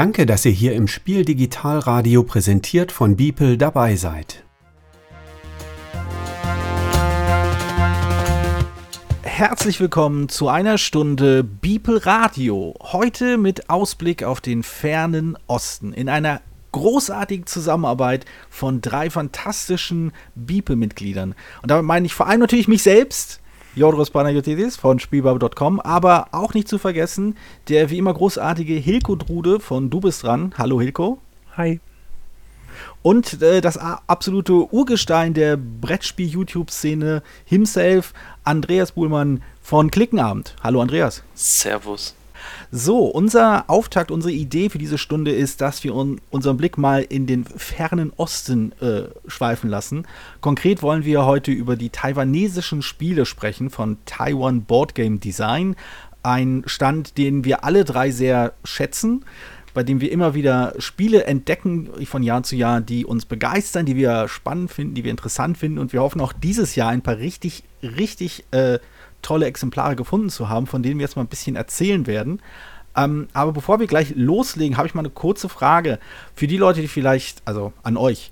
Danke, dass ihr hier im Spiel Digitalradio präsentiert von Beeple dabei seid. Herzlich willkommen zu einer Stunde Beeple Radio. Heute mit Ausblick auf den fernen Osten in einer großartigen Zusammenarbeit von drei fantastischen Beeple-Mitgliedern. Und damit meine ich vor allem natürlich mich selbst, Jodros Panagiotis von Spielbab.com, aber auch nicht zu vergessen, der wie immer großartige Hilko Drude von Du bist dran. Hallo Hilko. Hi. Und äh, das absolute Urgestein der Brettspiel-YouTube-Szene himself, Andreas Buhlmann von Klickenabend. Hallo Andreas. Servus. So, unser Auftakt, unsere Idee für diese Stunde ist, dass wir un unseren Blick mal in den fernen Osten äh, schweifen lassen. Konkret wollen wir heute über die taiwanesischen Spiele sprechen von Taiwan Board Game Design. Ein Stand, den wir alle drei sehr schätzen bei dem wir immer wieder Spiele entdecken von Jahr zu Jahr, die uns begeistern, die wir spannend finden, die wir interessant finden. Und wir hoffen auch dieses Jahr ein paar richtig, richtig äh, tolle Exemplare gefunden zu haben, von denen wir jetzt mal ein bisschen erzählen werden. Ähm, aber bevor wir gleich loslegen, habe ich mal eine kurze Frage für die Leute, die vielleicht, also an euch,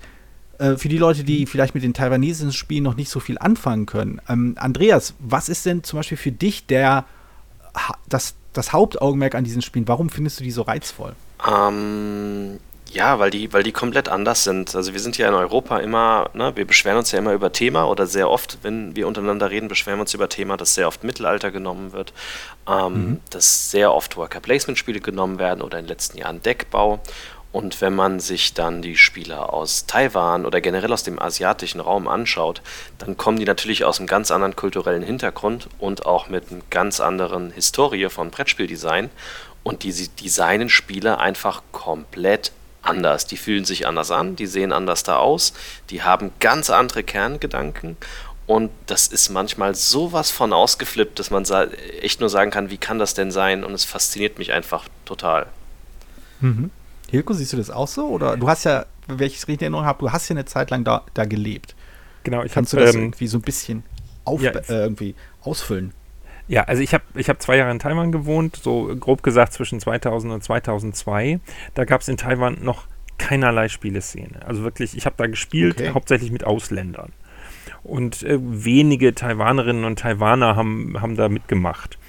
äh, für die Leute, die vielleicht mit den taiwanesischen Spielen noch nicht so viel anfangen können. Ähm, Andreas, was ist denn zum Beispiel für dich der, das, das Hauptaugenmerk an diesen Spielen? Warum findest du die so reizvoll? Ähm, ja, weil die, weil die komplett anders sind. Also wir sind ja in Europa immer, ne, wir beschweren uns ja immer über Thema oder sehr oft, wenn wir untereinander reden, beschweren wir uns über Thema, dass sehr oft Mittelalter genommen wird, ähm, mhm. dass sehr oft Worker Placement Spiele genommen werden oder in den letzten Jahren Deckbau. Und wenn man sich dann die Spieler aus Taiwan oder generell aus dem asiatischen Raum anschaut, dann kommen die natürlich aus einem ganz anderen kulturellen Hintergrund und auch mit einer ganz anderen Historie von Brettspieldesign. Und die designen Spiele einfach komplett anders. Die fühlen sich anders an, die sehen anders da aus, die haben ganz andere Kerngedanken und das ist manchmal sowas von ausgeflippt, dass man echt nur sagen kann, wie kann das denn sein? Und es fasziniert mich einfach total. Mhm. Hilko, siehst du das auch so? Oder du hast ja, wenn ich es richtig in Erinnerung habe, du hast ja eine Zeit lang da, da gelebt. Genau, ich Kannst du das ähm, irgendwie so ein bisschen auf, ja, äh, irgendwie ausfüllen? Ja, also ich habe ich hab zwei Jahre in Taiwan gewohnt, so grob gesagt zwischen 2000 und 2002. Da gab es in Taiwan noch keinerlei Spieleszene. Also wirklich, ich habe da gespielt, okay. hauptsächlich mit Ausländern. Und äh, wenige Taiwanerinnen und Taiwaner haben, haben da mitgemacht.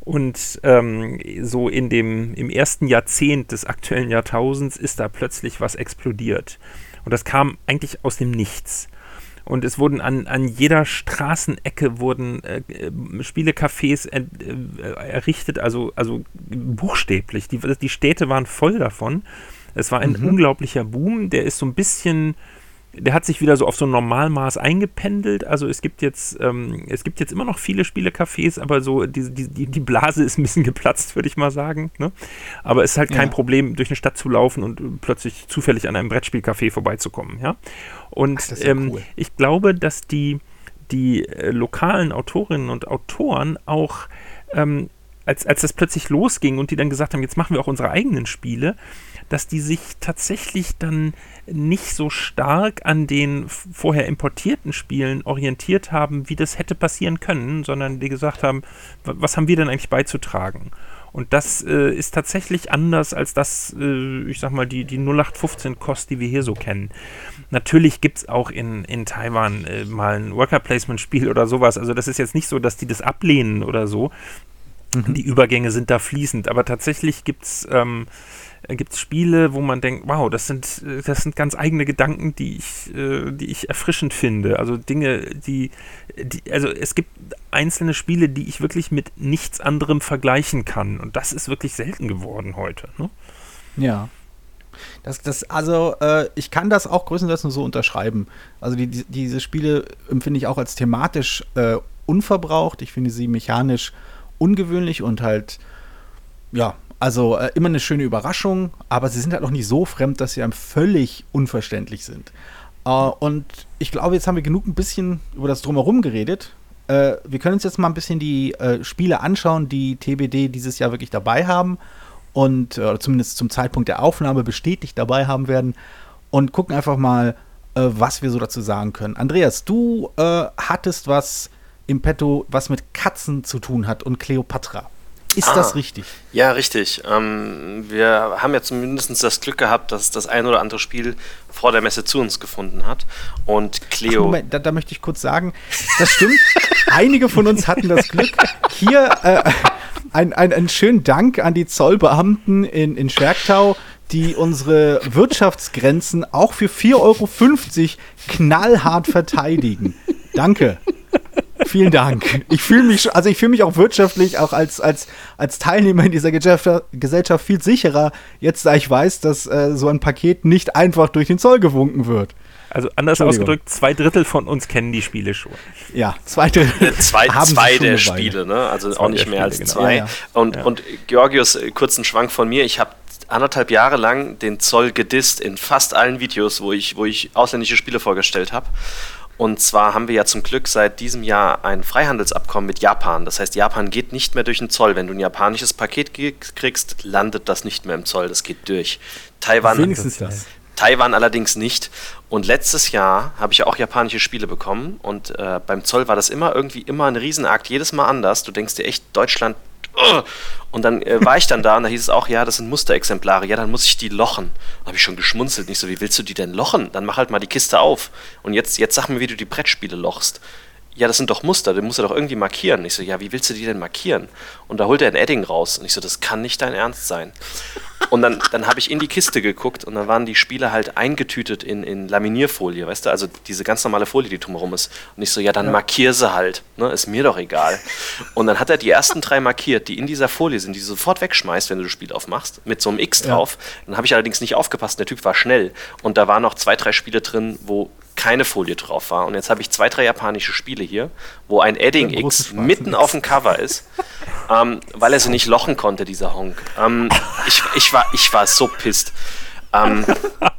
Und ähm, so in dem, im ersten Jahrzehnt des aktuellen Jahrtausends ist da plötzlich was explodiert. Und das kam eigentlich aus dem Nichts. Und es wurden an, an jeder Straßenecke wurden äh, äh Spielecafés äh, errichtet, also, also buchstäblich. Die, die Städte waren voll davon. Es war ein mhm. unglaublicher Boom, der ist so ein bisschen der hat sich wieder so auf so ein Normalmaß eingependelt. Also es gibt jetzt, ähm, es gibt jetzt immer noch viele Spielecafés, aber so die, die, die Blase ist ein bisschen geplatzt, würde ich mal sagen. Ne? Aber es ist halt kein ja. Problem, durch eine Stadt zu laufen und plötzlich zufällig an einem Brettspielcafé vorbeizukommen. Ja? Und Ach, ja ähm, cool. ich glaube, dass die, die äh, lokalen Autorinnen und Autoren auch ähm, als, als das plötzlich losging und die dann gesagt haben, jetzt machen wir auch unsere eigenen Spiele, dass die sich tatsächlich dann nicht so stark an den vorher importierten Spielen orientiert haben, wie das hätte passieren können, sondern die gesagt haben, was haben wir denn eigentlich beizutragen? Und das äh, ist tatsächlich anders als das, äh, ich sag mal, die, die 0815-Kost, die wir hier so kennen. Natürlich gibt es auch in, in Taiwan äh, mal ein Worker-Placement-Spiel oder sowas. Also das ist jetzt nicht so, dass die das ablehnen oder so. Mhm. Die Übergänge sind da fließend. Aber tatsächlich gibt es ähm, äh, gibt es Spiele, wo man denkt, wow, das sind, das sind ganz eigene Gedanken, die ich, äh, die ich erfrischend finde. Also Dinge, die, die, also es gibt einzelne Spiele, die ich wirklich mit nichts anderem vergleichen kann. Und das ist wirklich selten geworden heute. Ne? Ja. Das, das, also, äh, ich kann das auch größtenteils nur so unterschreiben. Also, die, die, diese Spiele empfinde ich auch als thematisch äh, unverbraucht. Ich finde sie mechanisch ungewöhnlich und halt, ja, also äh, immer eine schöne Überraschung, aber sie sind halt noch nicht so fremd, dass sie einem völlig unverständlich sind. Äh, und ich glaube, jetzt haben wir genug ein bisschen über das Drumherum geredet. Äh, wir können uns jetzt mal ein bisschen die äh, Spiele anschauen, die TBD dieses Jahr wirklich dabei haben und äh, zumindest zum Zeitpunkt der Aufnahme bestätigt dabei haben werden und gucken einfach mal, äh, was wir so dazu sagen können. Andreas, du hattest was im Petto, was mit Katzen zu tun hat und Cleopatra. Ist ah, das richtig? Ja, richtig. Ähm, wir haben ja zumindest das Glück gehabt, dass das ein oder andere Spiel vor der Messe zu uns gefunden hat. Und Cleo. Ach, Moment, da, da, möchte ich kurz sagen, das stimmt. Einige von uns hatten das Glück. Hier äh, ein, ein, einen schönen Dank an die Zollbeamten in, in Schwerktau, die unsere Wirtschaftsgrenzen auch für 4,50 Euro knallhart verteidigen. Danke. Vielen Dank. Ich fühle mich, also ich fühle mich auch wirtschaftlich, auch als, als, als Teilnehmer in dieser Gesellschaft viel sicherer, jetzt da ich weiß, dass äh, so ein Paket nicht einfach durch den Zoll gewunken wird. Also anders ausgedrückt, zwei Drittel von uns kennen die Spiele schon. Ja, zwei Drittel. zwei, haben zwei der Spiele, ne? Also zwei auch nicht mehr Spiele, als genau. zwei. Ja, ja. Und, ja. und Georgios, äh, kurzen Schwank von mir. Ich habe anderthalb Jahre lang den Zoll gedisst in fast allen Videos, wo ich, wo ich ausländische Spiele vorgestellt habe. Und zwar haben wir ja zum Glück seit diesem Jahr ein Freihandelsabkommen mit Japan. Das heißt, Japan geht nicht mehr durch den Zoll. Wenn du ein japanisches Paket kriegst, landet das nicht mehr im Zoll. Das geht durch. Taiwan, Wenigstens das. Taiwan allerdings nicht. Und letztes Jahr habe ich ja auch japanische Spiele bekommen. Und äh, beim Zoll war das immer irgendwie immer ein Riesenakt. Jedes Mal anders. Du denkst dir echt, Deutschland und dann äh, war ich dann da und da hieß es auch, ja, das sind Musterexemplare, ja, dann muss ich die lochen. Da habe ich schon geschmunzelt, nicht so, wie willst du die denn lochen? Dann mach halt mal die Kiste auf. Und jetzt, jetzt sag mir, wie du die Brettspiele lochst. Ja, das sind doch Muster, die musst du doch irgendwie markieren. Ich so, ja, wie willst du die denn markieren? Und da holt er ein Edding raus. Und ich so, das kann nicht dein Ernst sein. Und dann, dann habe ich in die Kiste geguckt und dann waren die Spiele halt eingetütet in, in Laminierfolie, weißt du, also diese ganz normale Folie, die drumherum ist. Und ich so, ja, dann ja. markier sie halt, ne? ist mir doch egal. Und dann hat er die ersten drei markiert, die in dieser Folie sind, die du sofort wegschmeißt, wenn du das Spiel aufmachst, mit so einem X drauf. Ja. Dann habe ich allerdings nicht aufgepasst, der Typ war schnell. Und da waren noch zwei, drei Spiele drin, wo keine Folie drauf war. Und jetzt habe ich zwei, drei japanische Spiele hier, wo ein Edding X mitten auf dem Cover ist, ähm, weil er sie nicht lochen konnte, dieser Honk. Ähm, ich, ich, war, ich war so pisst. Ähm,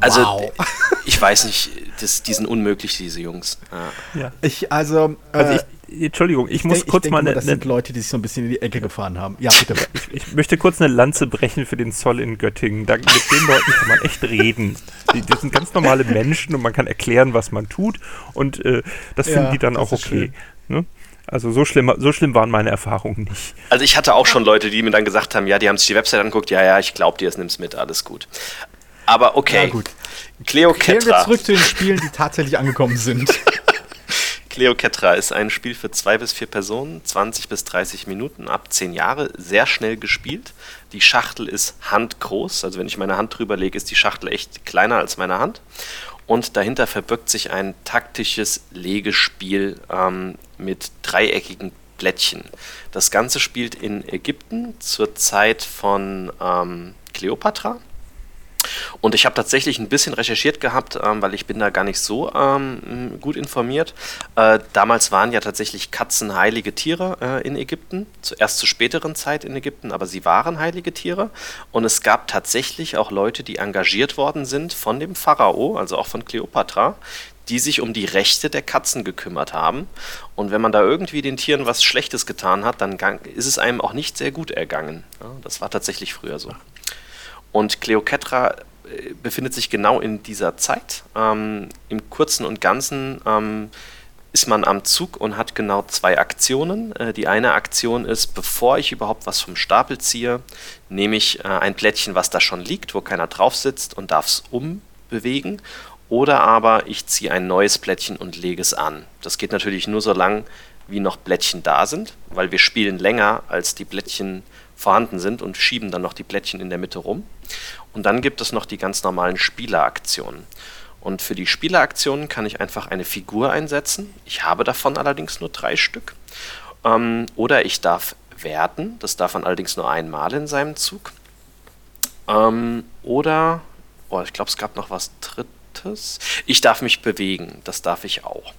also, wow. ich weiß nicht, das, die sind unmöglich, diese Jungs. Ja. ja. Ich, also, äh, also ich, Entschuldigung, ich, ich muss denk, kurz ich mal. Eine, das sind Leute, die sich so ein bisschen in die Ecke gefahren haben. Ja, bitte. ich, ich, möchte kurz eine Lanze brechen für den Zoll in Göttingen. Da, mit den Leuten kann man echt reden. Die, die, sind ganz normale Menschen und man kann erklären, was man tut. Und äh, das finden ja, die dann auch okay. Ne? Also so schlimm, so schlimm waren meine Erfahrungen nicht. Also ich hatte auch schon Leute, die mir dann gesagt haben, ja, die haben sich die Website angeguckt, ja, ja, ich glaube dir, es nimm's mit, alles gut. Aber okay. Ja, gut. Cleocatra. Kehren wir zurück zu den Spielen, die tatsächlich angekommen sind. Cleocatra ist ein Spiel für zwei bis vier Personen, 20 bis 30 Minuten, ab 10 Jahre, sehr schnell gespielt. Die Schachtel ist handgroß, also wenn ich meine Hand drüber lege, ist die Schachtel echt kleiner als meine Hand. Und dahinter verbirgt sich ein taktisches Legespiel ähm, mit dreieckigen Blättchen. Das Ganze spielt in Ägypten zur Zeit von ähm, Kleopatra. Und ich habe tatsächlich ein bisschen recherchiert gehabt, ähm, weil ich bin da gar nicht so ähm, gut informiert. Äh, damals waren ja tatsächlich Katzen heilige Tiere äh, in Ägypten, zuerst zur späteren Zeit in Ägypten, aber sie waren heilige Tiere. Und es gab tatsächlich auch Leute, die engagiert worden sind von dem Pharao, also auch von Kleopatra, die sich um die Rechte der Katzen gekümmert haben. Und wenn man da irgendwie den Tieren was Schlechtes getan hat, dann ist es einem auch nicht sehr gut ergangen. Ja, das war tatsächlich früher so. Und Cleopatra äh, befindet sich genau in dieser Zeit. Ähm, Im Kurzen und Ganzen ähm, ist man am Zug und hat genau zwei Aktionen. Äh, die eine Aktion ist, bevor ich überhaupt was vom Stapel ziehe, nehme ich äh, ein Plättchen, was da schon liegt, wo keiner drauf sitzt und darf es umbewegen. Oder aber ich ziehe ein neues Plättchen und lege es an. Das geht natürlich nur so lang, wie noch Blättchen da sind, weil wir spielen länger, als die Blättchen vorhanden sind und schieben dann noch die Plättchen in der Mitte rum. Und dann gibt es noch die ganz normalen Spieleraktionen. Und für die Spieleraktionen kann ich einfach eine Figur einsetzen. Ich habe davon allerdings nur drei Stück. Ähm, oder ich darf werten. Das darf man allerdings nur einmal in seinem Zug. Ähm, oder, oh, ich glaube, es gab noch was Drittes. Ich darf mich bewegen. Das darf ich auch.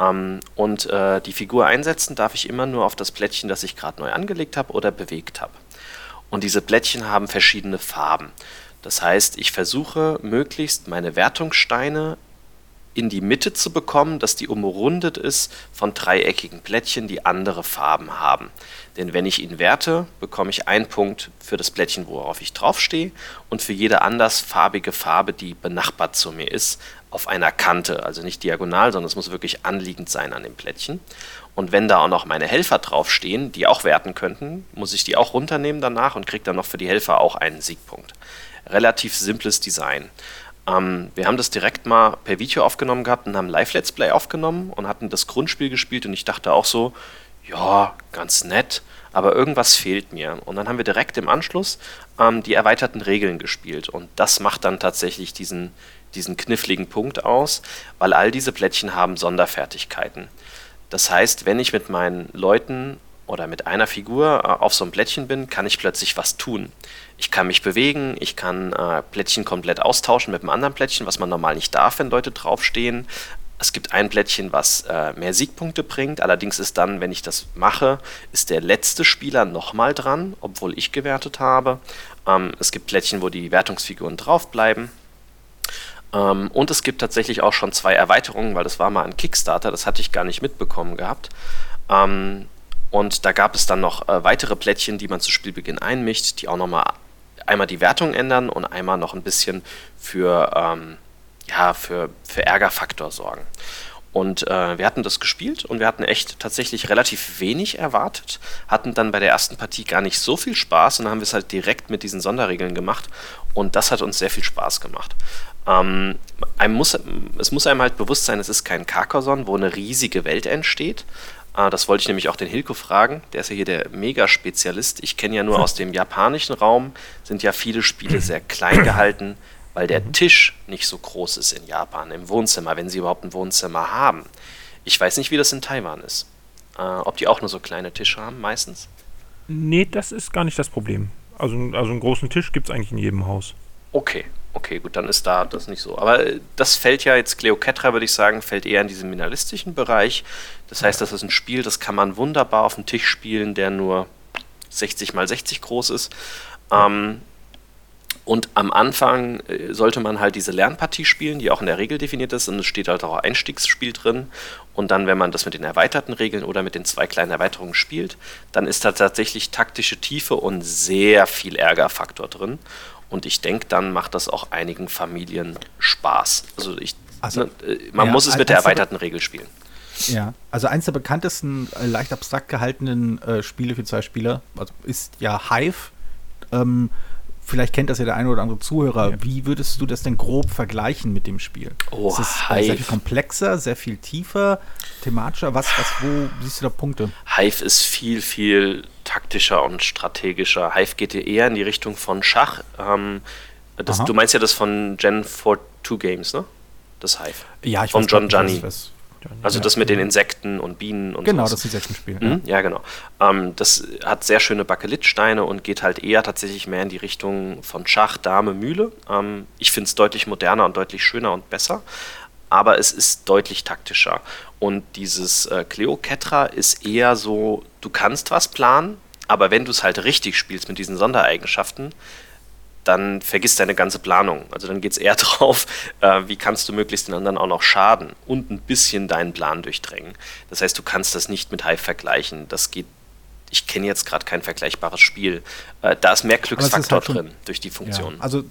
Ähm, und äh, die Figur einsetzen darf ich immer nur auf das Plättchen, das ich gerade neu angelegt habe oder bewegt habe. Und diese Plättchen haben verschiedene Farben. Das heißt, ich versuche möglichst meine Wertungssteine in die Mitte zu bekommen, dass die umrundet ist von dreieckigen Plättchen, die andere Farben haben. Denn wenn ich ihn werte, bekomme ich einen Punkt für das Plättchen, worauf ich draufstehe und für jede andersfarbige Farbe, die benachbart zu mir ist, auf einer Kante, also nicht diagonal, sondern es muss wirklich anliegend sein an dem Plättchen. Und wenn da auch noch meine Helfer draufstehen, die auch werten könnten, muss ich die auch runternehmen danach und kriege dann noch für die Helfer auch einen Siegpunkt. Relativ simples Design. Ähm, wir haben das direkt mal per Video aufgenommen gehabt und haben Live-Let's Play aufgenommen und hatten das Grundspiel gespielt und ich dachte auch so, ja, ganz nett, aber irgendwas fehlt mir. Und dann haben wir direkt im Anschluss ähm, die erweiterten Regeln gespielt und das macht dann tatsächlich diesen, diesen kniffligen Punkt aus, weil all diese Plättchen haben Sonderfertigkeiten. Das heißt, wenn ich mit meinen Leuten oder mit einer Figur äh, auf so einem Plättchen bin, kann ich plötzlich was tun. Ich kann mich bewegen, ich kann äh, Plättchen komplett austauschen mit einem anderen Plättchen, was man normal nicht darf, wenn Leute draufstehen. Es gibt ein Plättchen, was äh, mehr Siegpunkte bringt. Allerdings ist dann, wenn ich das mache, ist der letzte Spieler nochmal dran, obwohl ich gewertet habe. Ähm, es gibt Plättchen, wo die Wertungsfiguren draufbleiben. Ähm, und es gibt tatsächlich auch schon zwei Erweiterungen, weil das war mal ein Kickstarter, das hatte ich gar nicht mitbekommen gehabt. Ähm, und da gab es dann noch äh, weitere Plättchen, die man zu Spielbeginn einmischt, die auch nochmal einmal die Wertung ändern und einmal noch ein bisschen für, ähm, ja, für, für Ärgerfaktor sorgen. Und äh, wir hatten das gespielt und wir hatten echt tatsächlich relativ wenig erwartet, hatten dann bei der ersten Partie gar nicht so viel Spaß und dann haben wir es halt direkt mit diesen Sonderregeln gemacht und das hat uns sehr viel Spaß gemacht. Ähm, einem muss, es muss einem halt bewusst sein, es ist kein Carcassonne, wo eine riesige Welt entsteht. Äh, das wollte ich nämlich auch den Hilko fragen. Der ist ja hier der Mega-Spezialist. Ich kenne ja nur aus dem japanischen Raum, sind ja viele Spiele sehr klein gehalten, weil der mhm. Tisch nicht so groß ist in Japan, im Wohnzimmer, wenn sie überhaupt ein Wohnzimmer haben. Ich weiß nicht, wie das in Taiwan ist. Äh, ob die auch nur so kleine Tische haben, meistens. Nee, das ist gar nicht das Problem. Also, also einen großen Tisch gibt es eigentlich in jedem Haus. Okay, okay, gut, dann ist da das nicht so. Aber äh, das fällt ja jetzt, Cleopatra würde ich sagen, fällt eher in diesen minimalistischen Bereich. Das heißt, das ist ein Spiel, das kann man wunderbar auf dem Tisch spielen, der nur 60 mal 60 groß ist. Ähm, und am Anfang äh, sollte man halt diese Lernpartie spielen, die auch in der Regel definiert ist. Und es steht halt auch Einstiegsspiel drin. Und dann, wenn man das mit den erweiterten Regeln oder mit den zwei kleinen Erweiterungen spielt, dann ist da tatsächlich taktische Tiefe und sehr viel Ärgerfaktor drin. Und ich denke, dann macht das auch einigen Familien Spaß. Also, ich, also ne, äh, man ja, muss es mit der erweiterten Regel spielen. Ja, also eins der bekanntesten, äh, leicht abstrakt gehaltenen äh, Spiele für zwei Spieler also ist ja Hive. Ähm, vielleicht kennt das ja der eine oder andere Zuhörer. Ja. Wie würdest du das denn grob vergleichen mit dem Spiel? Oh, ist es Hive. sehr viel komplexer, sehr viel tiefer, thematischer? Was, was, wo siehst du da Punkte? Hive ist viel, viel taktischer und strategischer. Hive geht eher in die Richtung von Schach. Ähm, das, du meinst ja das von Gen 42 Games, ne? Das Hive. Ja, ich Von John Gianni. Also das mit den Insekten und Bienen und so. Genau, sowas. das Insektenspiel. Mhm, ja. ja, genau. Ähm, das hat sehr schöne Bakelitsteine und geht halt eher tatsächlich mehr in die Richtung von Schach, Dame, Mühle. Ähm, ich finde es deutlich moderner und deutlich schöner und besser. Aber es ist deutlich taktischer. Und dieses äh, Cleoketra ist eher so, du kannst was planen, aber wenn du es halt richtig spielst mit diesen Sondereigenschaften, dann vergisst deine ganze Planung. Also dann geht es eher drauf, äh, wie kannst du möglichst den anderen auch noch schaden und ein bisschen deinen Plan durchdrängen. Das heißt, du kannst das nicht mit Hive vergleichen. Das geht, ich kenne jetzt gerade kein vergleichbares Spiel. Äh, da ist mehr Glücksfaktor ist halt drin durch die Funktion. Ja, also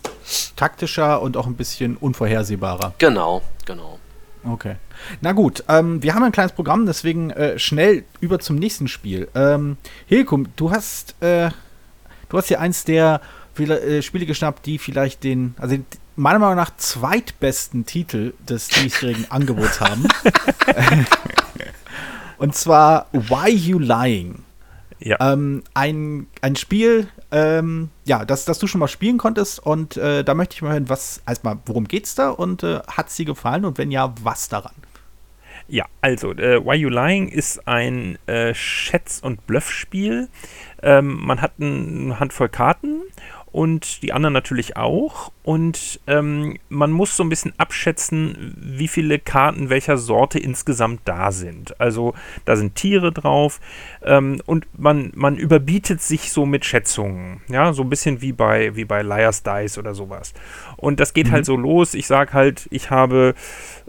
taktischer und auch ein bisschen unvorhersehbarer. Genau, genau. Okay. Na gut, ähm, wir haben ein kleines Programm, deswegen äh, schnell über zum nächsten Spiel. Ähm, Hilkum, du hast, äh, du hast hier eins der äh, Spiele geschnappt, die vielleicht den, also den, meiner Meinung nach zweitbesten Titel des diesjährigen Angebots haben. Und zwar Why You Lying. Ja. Ähm, ein, ein Spiel, ähm, ja, das, das du schon mal spielen konntest und äh, da möchte ich mal hören, was, erstmal, worum geht's da und äh, hat sie gefallen und wenn ja, was daran? Ja, also, äh, Why You Lying ist ein äh, Schätz- und Bluffspiel. Ähm, man hat eine Handvoll Karten und die anderen natürlich auch. Und ähm, man muss so ein bisschen abschätzen, wie viele Karten welcher Sorte insgesamt da sind. Also da sind Tiere drauf ähm, und man, man überbietet sich so mit Schätzungen. Ja, so ein bisschen wie bei, wie bei Liar's Dice oder sowas. Und das geht halt mhm. halt so los. Ich sage halt, ich habe,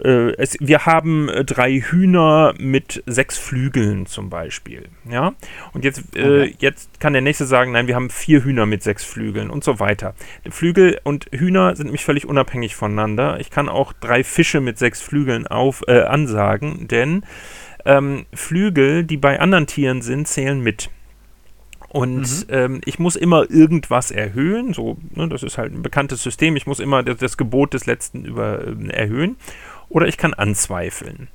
äh, es, wir haben äh, drei Hühner mit sechs Flügeln zum Beispiel. Ja, und jetzt, äh, okay. jetzt kann der nächste sagen, nein, wir haben vier Hühner mit sechs Flügeln und so weiter. Flügel und Hühner sind nämlich völlig unabhängig voneinander. Ich kann auch drei Fische mit sechs Flügeln auf, äh, ansagen, denn Ähm, Flügel, die bei anderen Tieren sind, zählen mit. Und mhm. ähm, ich muss immer irgendwas erhöhen. So, ne, das ist halt ein bekanntes System. Ich muss immer das, das Gebot des Letzten über, äh, erhöhen oder ich kann anzweifeln.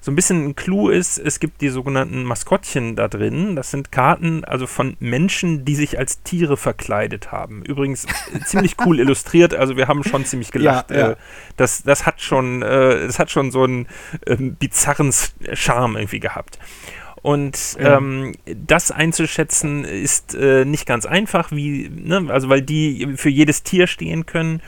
So ein bisschen ein Clou ist, es gibt die sogenannten Maskottchen da drin. Das sind Karten also von Menschen, die sich als Tiere verkleidet haben. Übrigens äh, ziemlich cool illustriert, also wir haben schon ziemlich gelacht. Ja, ja. Äh, das, das, hat schon, äh, das hat schon so einen ähm, bizarren Charme irgendwie gehabt. Und ja. ähm, das einzuschätzen ist äh, nicht ganz einfach, wie, ne, also weil die für jedes Tier stehen können.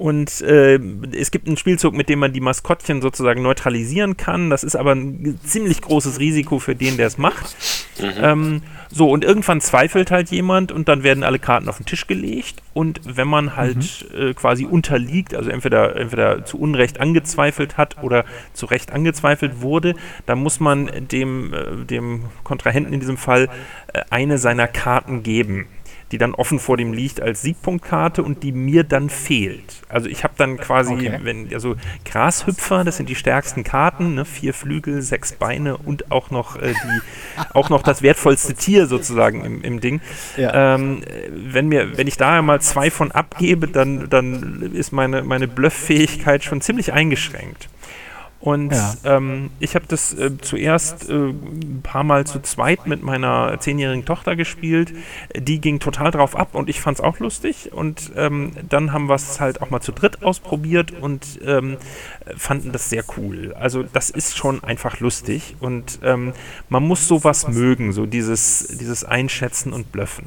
Und äh, es gibt einen Spielzug, mit dem man die Maskottchen sozusagen neutralisieren kann. Das ist aber ein ziemlich großes Risiko für den, der es macht. Mhm. Ähm, so, und irgendwann zweifelt halt jemand und dann werden alle Karten auf den Tisch gelegt. Und wenn man halt mhm. äh, quasi unterliegt, also entweder, entweder zu Unrecht angezweifelt hat oder zu Recht angezweifelt wurde, dann muss man dem, äh, dem Kontrahenten in diesem Fall äh, eine seiner Karten geben die dann offen vor dem liegt als Siegpunktkarte und die mir dann fehlt. Also ich habe dann quasi, okay. wenn, also Grashüpfer, das sind die stärksten Karten, ne, vier Flügel, sechs Beine und auch noch äh, die, auch noch das wertvollste Tier sozusagen im, im Ding. Ja. Ähm, wenn mir, wenn ich da mal zwei von abgebe, dann, dann ist meine, meine Blufffähigkeit schon ziemlich eingeschränkt. Und ja. ähm, ich habe das äh, zuerst äh, ein paar Mal zu zweit mit meiner zehnjährigen Tochter gespielt. Die ging total drauf ab und ich fand es auch lustig. Und ähm, dann haben wir es halt auch mal zu dritt ausprobiert und ähm, fanden das sehr cool. Also das ist schon einfach lustig und ähm, man muss sowas mögen, so dieses, dieses Einschätzen und Blöffen.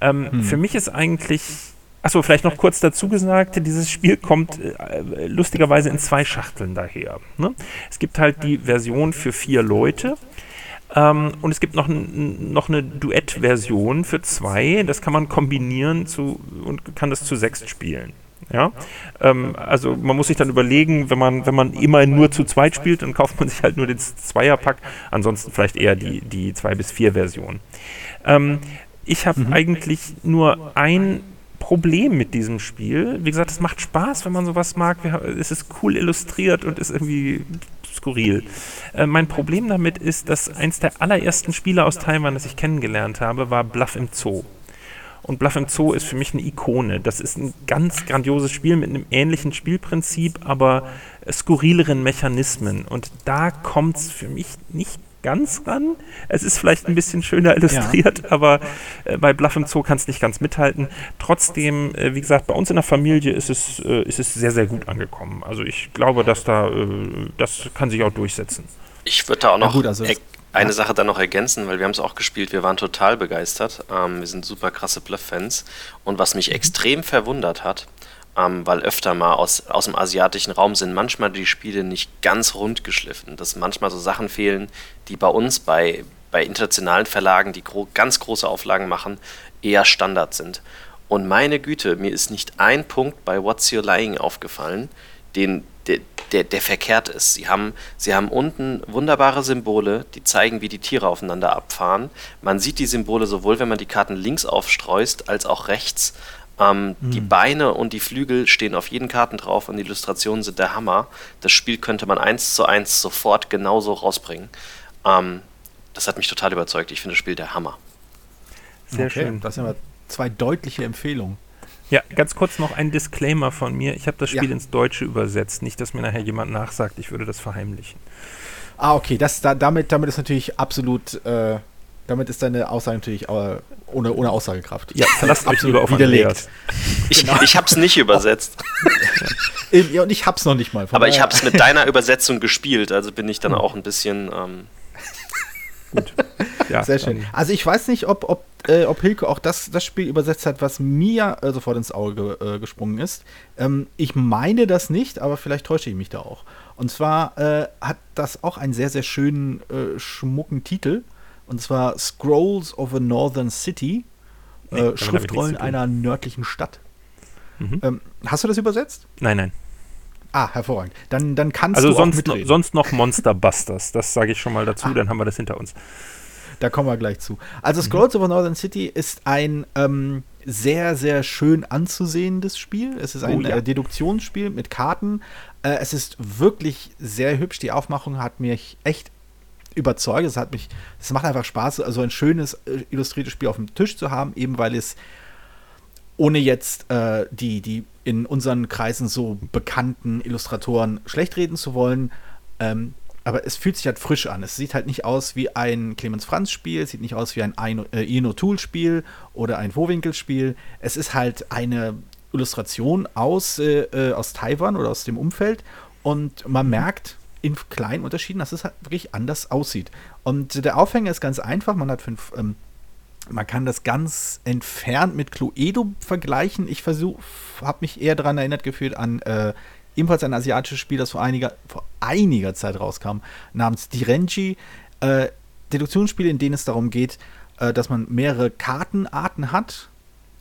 Ähm, hm. Für mich ist eigentlich Achso, vielleicht noch kurz dazu gesagt, dieses Spiel kommt äh, lustigerweise in zwei Schachteln daher. Ne? Es gibt halt die Version für vier Leute. Ähm, und es gibt noch, noch eine Duett-Version für zwei. Das kann man kombinieren zu, und kann das zu sechs spielen. Ja, ähm, also man muss sich dann überlegen, wenn man, wenn man immerhin nur zu zweit spielt, dann kauft man sich halt nur den Zweierpack. Ansonsten vielleicht eher die, die zwei bis vier Version. Ähm, ich habe mhm. eigentlich nur ein Problem mit diesem Spiel. Wie gesagt, es macht Spaß, wenn man sowas mag. Es ist cool illustriert und ist irgendwie skurril. Äh, mein Problem damit ist, dass eins der allerersten Spiele aus Taiwan, das ich kennengelernt habe, war Bluff im Zoo. Und Bluff im Zoo ist für mich eine Ikone. Das ist ein ganz grandioses Spiel mit einem ähnlichen Spielprinzip, aber skurrileren Mechanismen. Und da kommt es für mich nicht ganz ran. Es ist vielleicht ein bisschen schöner illustriert, ja. aber äh, bei Bluff im Zoo kann es nicht ganz mithalten. Trotzdem, äh, wie gesagt, bei uns in der Familie ist es, äh, ist es sehr, sehr gut angekommen. Also ich glaube, dass da, äh, das kann sich auch durchsetzen. Ich würde da auch noch gut, also eine ja. Sache dann noch ergänzen, weil wir haben es auch gespielt, wir waren total begeistert. Ähm, wir sind super krasse Bluff-Fans. Und was mich mhm. extrem verwundert hat, ähm, weil öfter mal aus, aus dem asiatischen Raum sind manchmal die Spiele nicht ganz rund geschliffen, dass manchmal so Sachen fehlen, die bei uns bei, bei internationalen Verlagen, die gro ganz große Auflagen machen, eher Standard sind. Und meine Güte, mir ist nicht ein Punkt bei What's Your Lying aufgefallen, den, der, der, der verkehrt ist. Sie haben, sie haben unten wunderbare Symbole, die zeigen, wie die Tiere aufeinander abfahren. Man sieht die Symbole sowohl, wenn man die Karten links aufstreust, als auch rechts. Ähm, mhm. Die Beine und die Flügel stehen auf jeden Karten drauf und die Illustrationen sind der Hammer. Das Spiel könnte man eins zu eins sofort genauso rausbringen. Ähm, das hat mich total überzeugt. Ich finde das Spiel der Hammer. Sehr okay, schön. Das sind aber zwei deutliche Empfehlungen. Ja, ganz kurz noch ein Disclaimer von mir. Ich habe das Spiel ja. ins Deutsche übersetzt. Nicht, dass mir nachher jemand nachsagt, ich würde das verheimlichen. Ah, okay. Das, da, damit, damit ist natürlich absolut äh, damit ist deine Aussage natürlich äh, ohne, ohne Aussagekraft. Ja, verlasst euch lieber auf widerlegt. Ich, genau. ich habe es nicht übersetzt. ja, und ich habe es noch nicht mal. Aber ich habe es mit deiner Übersetzung gespielt, also bin ich dann auch ein bisschen ähm gut. Ja, Sehr schön. Also ich weiß nicht, ob, ob, äh, ob Hilke auch das, das Spiel übersetzt hat, was mir äh, sofort ins Auge äh, gesprungen ist. Ähm, ich meine das nicht, aber vielleicht täusche ich mich da auch. Und zwar äh, hat das auch einen sehr, sehr schönen, äh, schmucken Titel. Und zwar Scrolls of a Northern City. Nee, äh, Schriftrollen einer nördlichen Stadt. Mhm. Ähm, hast du das übersetzt? Nein, nein. Ah, hervorragend. Dann, dann kannst also du sonst, auch mitreden. sonst noch Monster Busters. Das sage ich schon mal dazu, ah. dann haben wir das hinter uns. Da kommen wir gleich zu. Also mhm. Scrolls of a Northern City ist ein ähm, sehr, sehr schön anzusehendes Spiel. Es ist ein oh, ja. äh, Deduktionsspiel mit Karten. Äh, es ist wirklich sehr hübsch. Die Aufmachung hat mich echt überzeugt. Es hat mich, es macht einfach Spaß, also ein schönes äh, illustriertes Spiel auf dem Tisch zu haben, eben weil es ohne jetzt äh, die, die in unseren Kreisen so bekannten Illustratoren schlecht reden zu wollen, ähm, aber es fühlt sich halt frisch an. Es sieht halt nicht aus wie ein Clemens Franz Spiel, es sieht nicht aus wie ein äh, Ian O'Toole Spiel oder ein Wowinkel Spiel. Es ist halt eine Illustration aus, äh, äh, aus Taiwan oder aus dem Umfeld und man merkt in kleinen Unterschieden, dass es halt wirklich anders aussieht. Und der Aufhänger ist ganz einfach. Man hat fünf, ähm, man kann das ganz entfernt mit Cluedo vergleichen. Ich versuche, habe mich eher daran erinnert gefühlt an äh, ebenfalls ein asiatisches Spiel, das vor einiger, vor einiger Zeit rauskam, namens Direnji. Äh, Deduktionsspiele, in denen es darum geht, äh, dass man mehrere Kartenarten hat.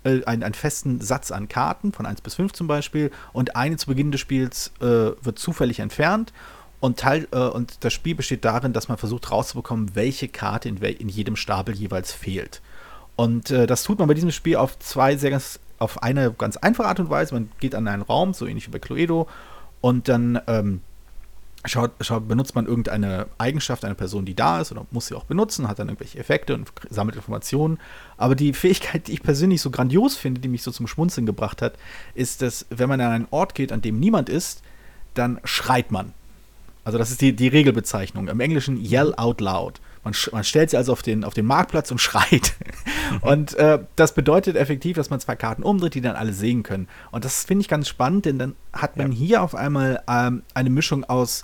Äh, einen, einen, festen Satz an Karten, von 1 bis 5 zum Beispiel, und eine zu Beginn des Spiels äh, wird zufällig entfernt. Und, Teil, äh, und das Spiel besteht darin, dass man versucht rauszubekommen, welche Karte in, wel in jedem Stapel jeweils fehlt. Und äh, das tut man bei diesem Spiel auf zwei sehr ganz auf eine ganz einfache Art und Weise. Man geht an einen Raum, so ähnlich wie bei Cluedo, und dann ähm, schaut, schaut, benutzt man irgendeine Eigenschaft einer Person, die da ist, oder muss sie auch benutzen, hat dann irgendwelche Effekte und sammelt Informationen. Aber die Fähigkeit, die ich persönlich so grandios finde, die mich so zum Schmunzeln gebracht hat, ist, dass wenn man an einen Ort geht, an dem niemand ist, dann schreit man. Also das ist die, die Regelbezeichnung. Im Englischen yell out loud. Man, man stellt sie also auf den, auf den Marktplatz und schreit. und äh, das bedeutet effektiv, dass man zwei Karten umdreht, die dann alle sehen können. Und das finde ich ganz spannend, denn dann hat man ja. hier auf einmal ähm, eine Mischung aus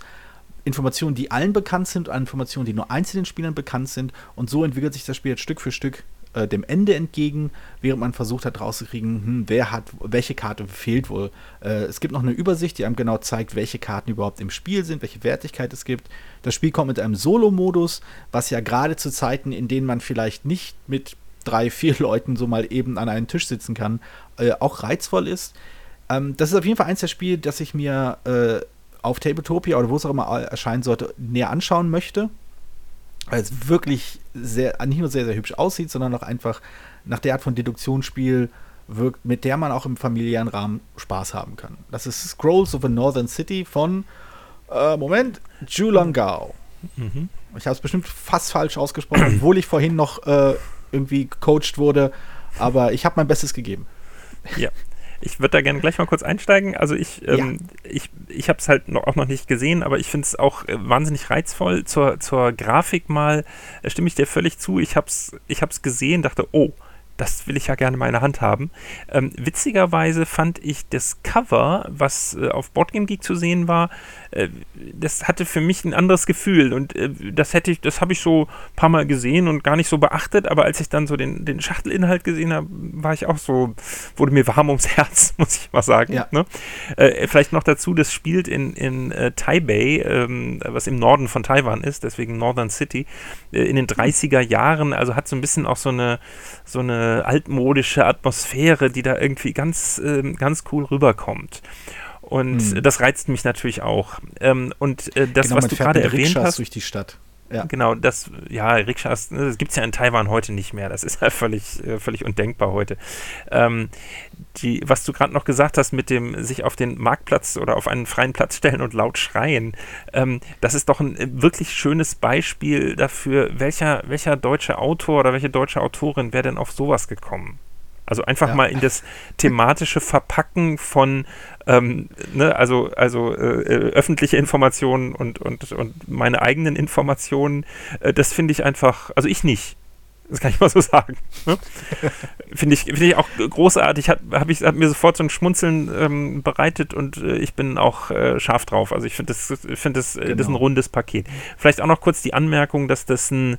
Informationen, die allen bekannt sind, und Informationen, die nur einzelnen Spielern bekannt sind. Und so entwickelt sich das Spiel jetzt Stück für Stück äh, dem Ende entgegen, während man versucht hat rauszukriegen, hm, wer hat, welche Karte fehlt wohl. Äh, es gibt noch eine Übersicht, die einem genau zeigt, welche Karten überhaupt im Spiel sind, welche Wertigkeit es gibt. Das Spiel kommt mit einem Solo-Modus, was ja gerade zu Zeiten, in denen man vielleicht nicht mit drei, vier Leuten so mal eben an einen Tisch sitzen kann, äh, auch reizvoll ist. Ähm, das ist auf jeden Fall eins der Spiele, das ich mir äh, auf Tabletopia oder wo es auch immer erscheinen sollte, näher anschauen möchte weil es wirklich sehr, nicht nur sehr, sehr hübsch aussieht, sondern auch einfach nach der Art von Deduktionsspiel wirkt, mit der man auch im familiären Rahmen Spaß haben kann. Das ist Scrolls of a Northern City von, äh, Moment, Julangao. Mhm. Ich habe es bestimmt fast falsch ausgesprochen, obwohl ich vorhin noch äh, irgendwie gecoacht wurde, aber ich habe mein Bestes gegeben. Ja, ich würde da gerne gleich mal kurz einsteigen. Also ich, ähm, ja. ich, ich habe es halt noch, auch noch nicht gesehen, aber ich finde es auch äh, wahnsinnig reizvoll. Zur, zur Grafik mal äh, stimme ich dir völlig zu. Ich habe es ich hab's gesehen, dachte, oh, das will ich ja gerne mal in der Hand haben. Ähm, witzigerweise fand ich das Cover, was äh, auf Boardgame Geek zu sehen war, äh, das hatte für mich ein anderes Gefühl und äh, das hätte ich, das habe ich so ein paar Mal gesehen und gar nicht so beachtet, aber als ich dann so den, den Schachtelinhalt gesehen habe, war ich auch so, wurde mir warm ums Herz, muss ich mal sagen. Ja. Ne? Äh, vielleicht noch dazu, das spielt in, in äh, Taipei, ähm, was im Norden von Taiwan ist, deswegen Northern City, in den 30er Jahren, also hat so ein bisschen auch so eine, so eine altmodische Atmosphäre, die da irgendwie ganz, ähm, ganz cool rüberkommt. Und hm. das reizt mich natürlich auch. Ähm, und äh, das, genau, was du gerade erwähnt hast. durch die Stadt. Ja. Genau, das, ja, Rikschas, ne, das gibt es ja in Taiwan heute nicht mehr. Das ist ja völlig, äh, völlig undenkbar heute. Ähm, die, was du gerade noch gesagt hast mit dem sich auf den Marktplatz oder auf einen freien Platz stellen und laut schreien, ähm, das ist doch ein äh, wirklich schönes Beispiel dafür, welcher, welcher deutsche Autor oder welche deutsche Autorin wäre denn auf sowas gekommen? Also einfach ja. mal in das thematische Verpacken von, ähm, ne, also, also äh, äh, öffentliche Informationen und, und, und meine eigenen Informationen, äh, das finde ich einfach, also ich nicht. Das kann ich mal so sagen. Ne? Finde ich, find ich auch großartig. Hat, hab ich, hat mir sofort so ein Schmunzeln ähm, bereitet und äh, ich bin auch äh, scharf drauf. Also ich finde das, find das, genau. das ein genau. rundes Paket. Vielleicht auch noch kurz die Anmerkung, dass das ein,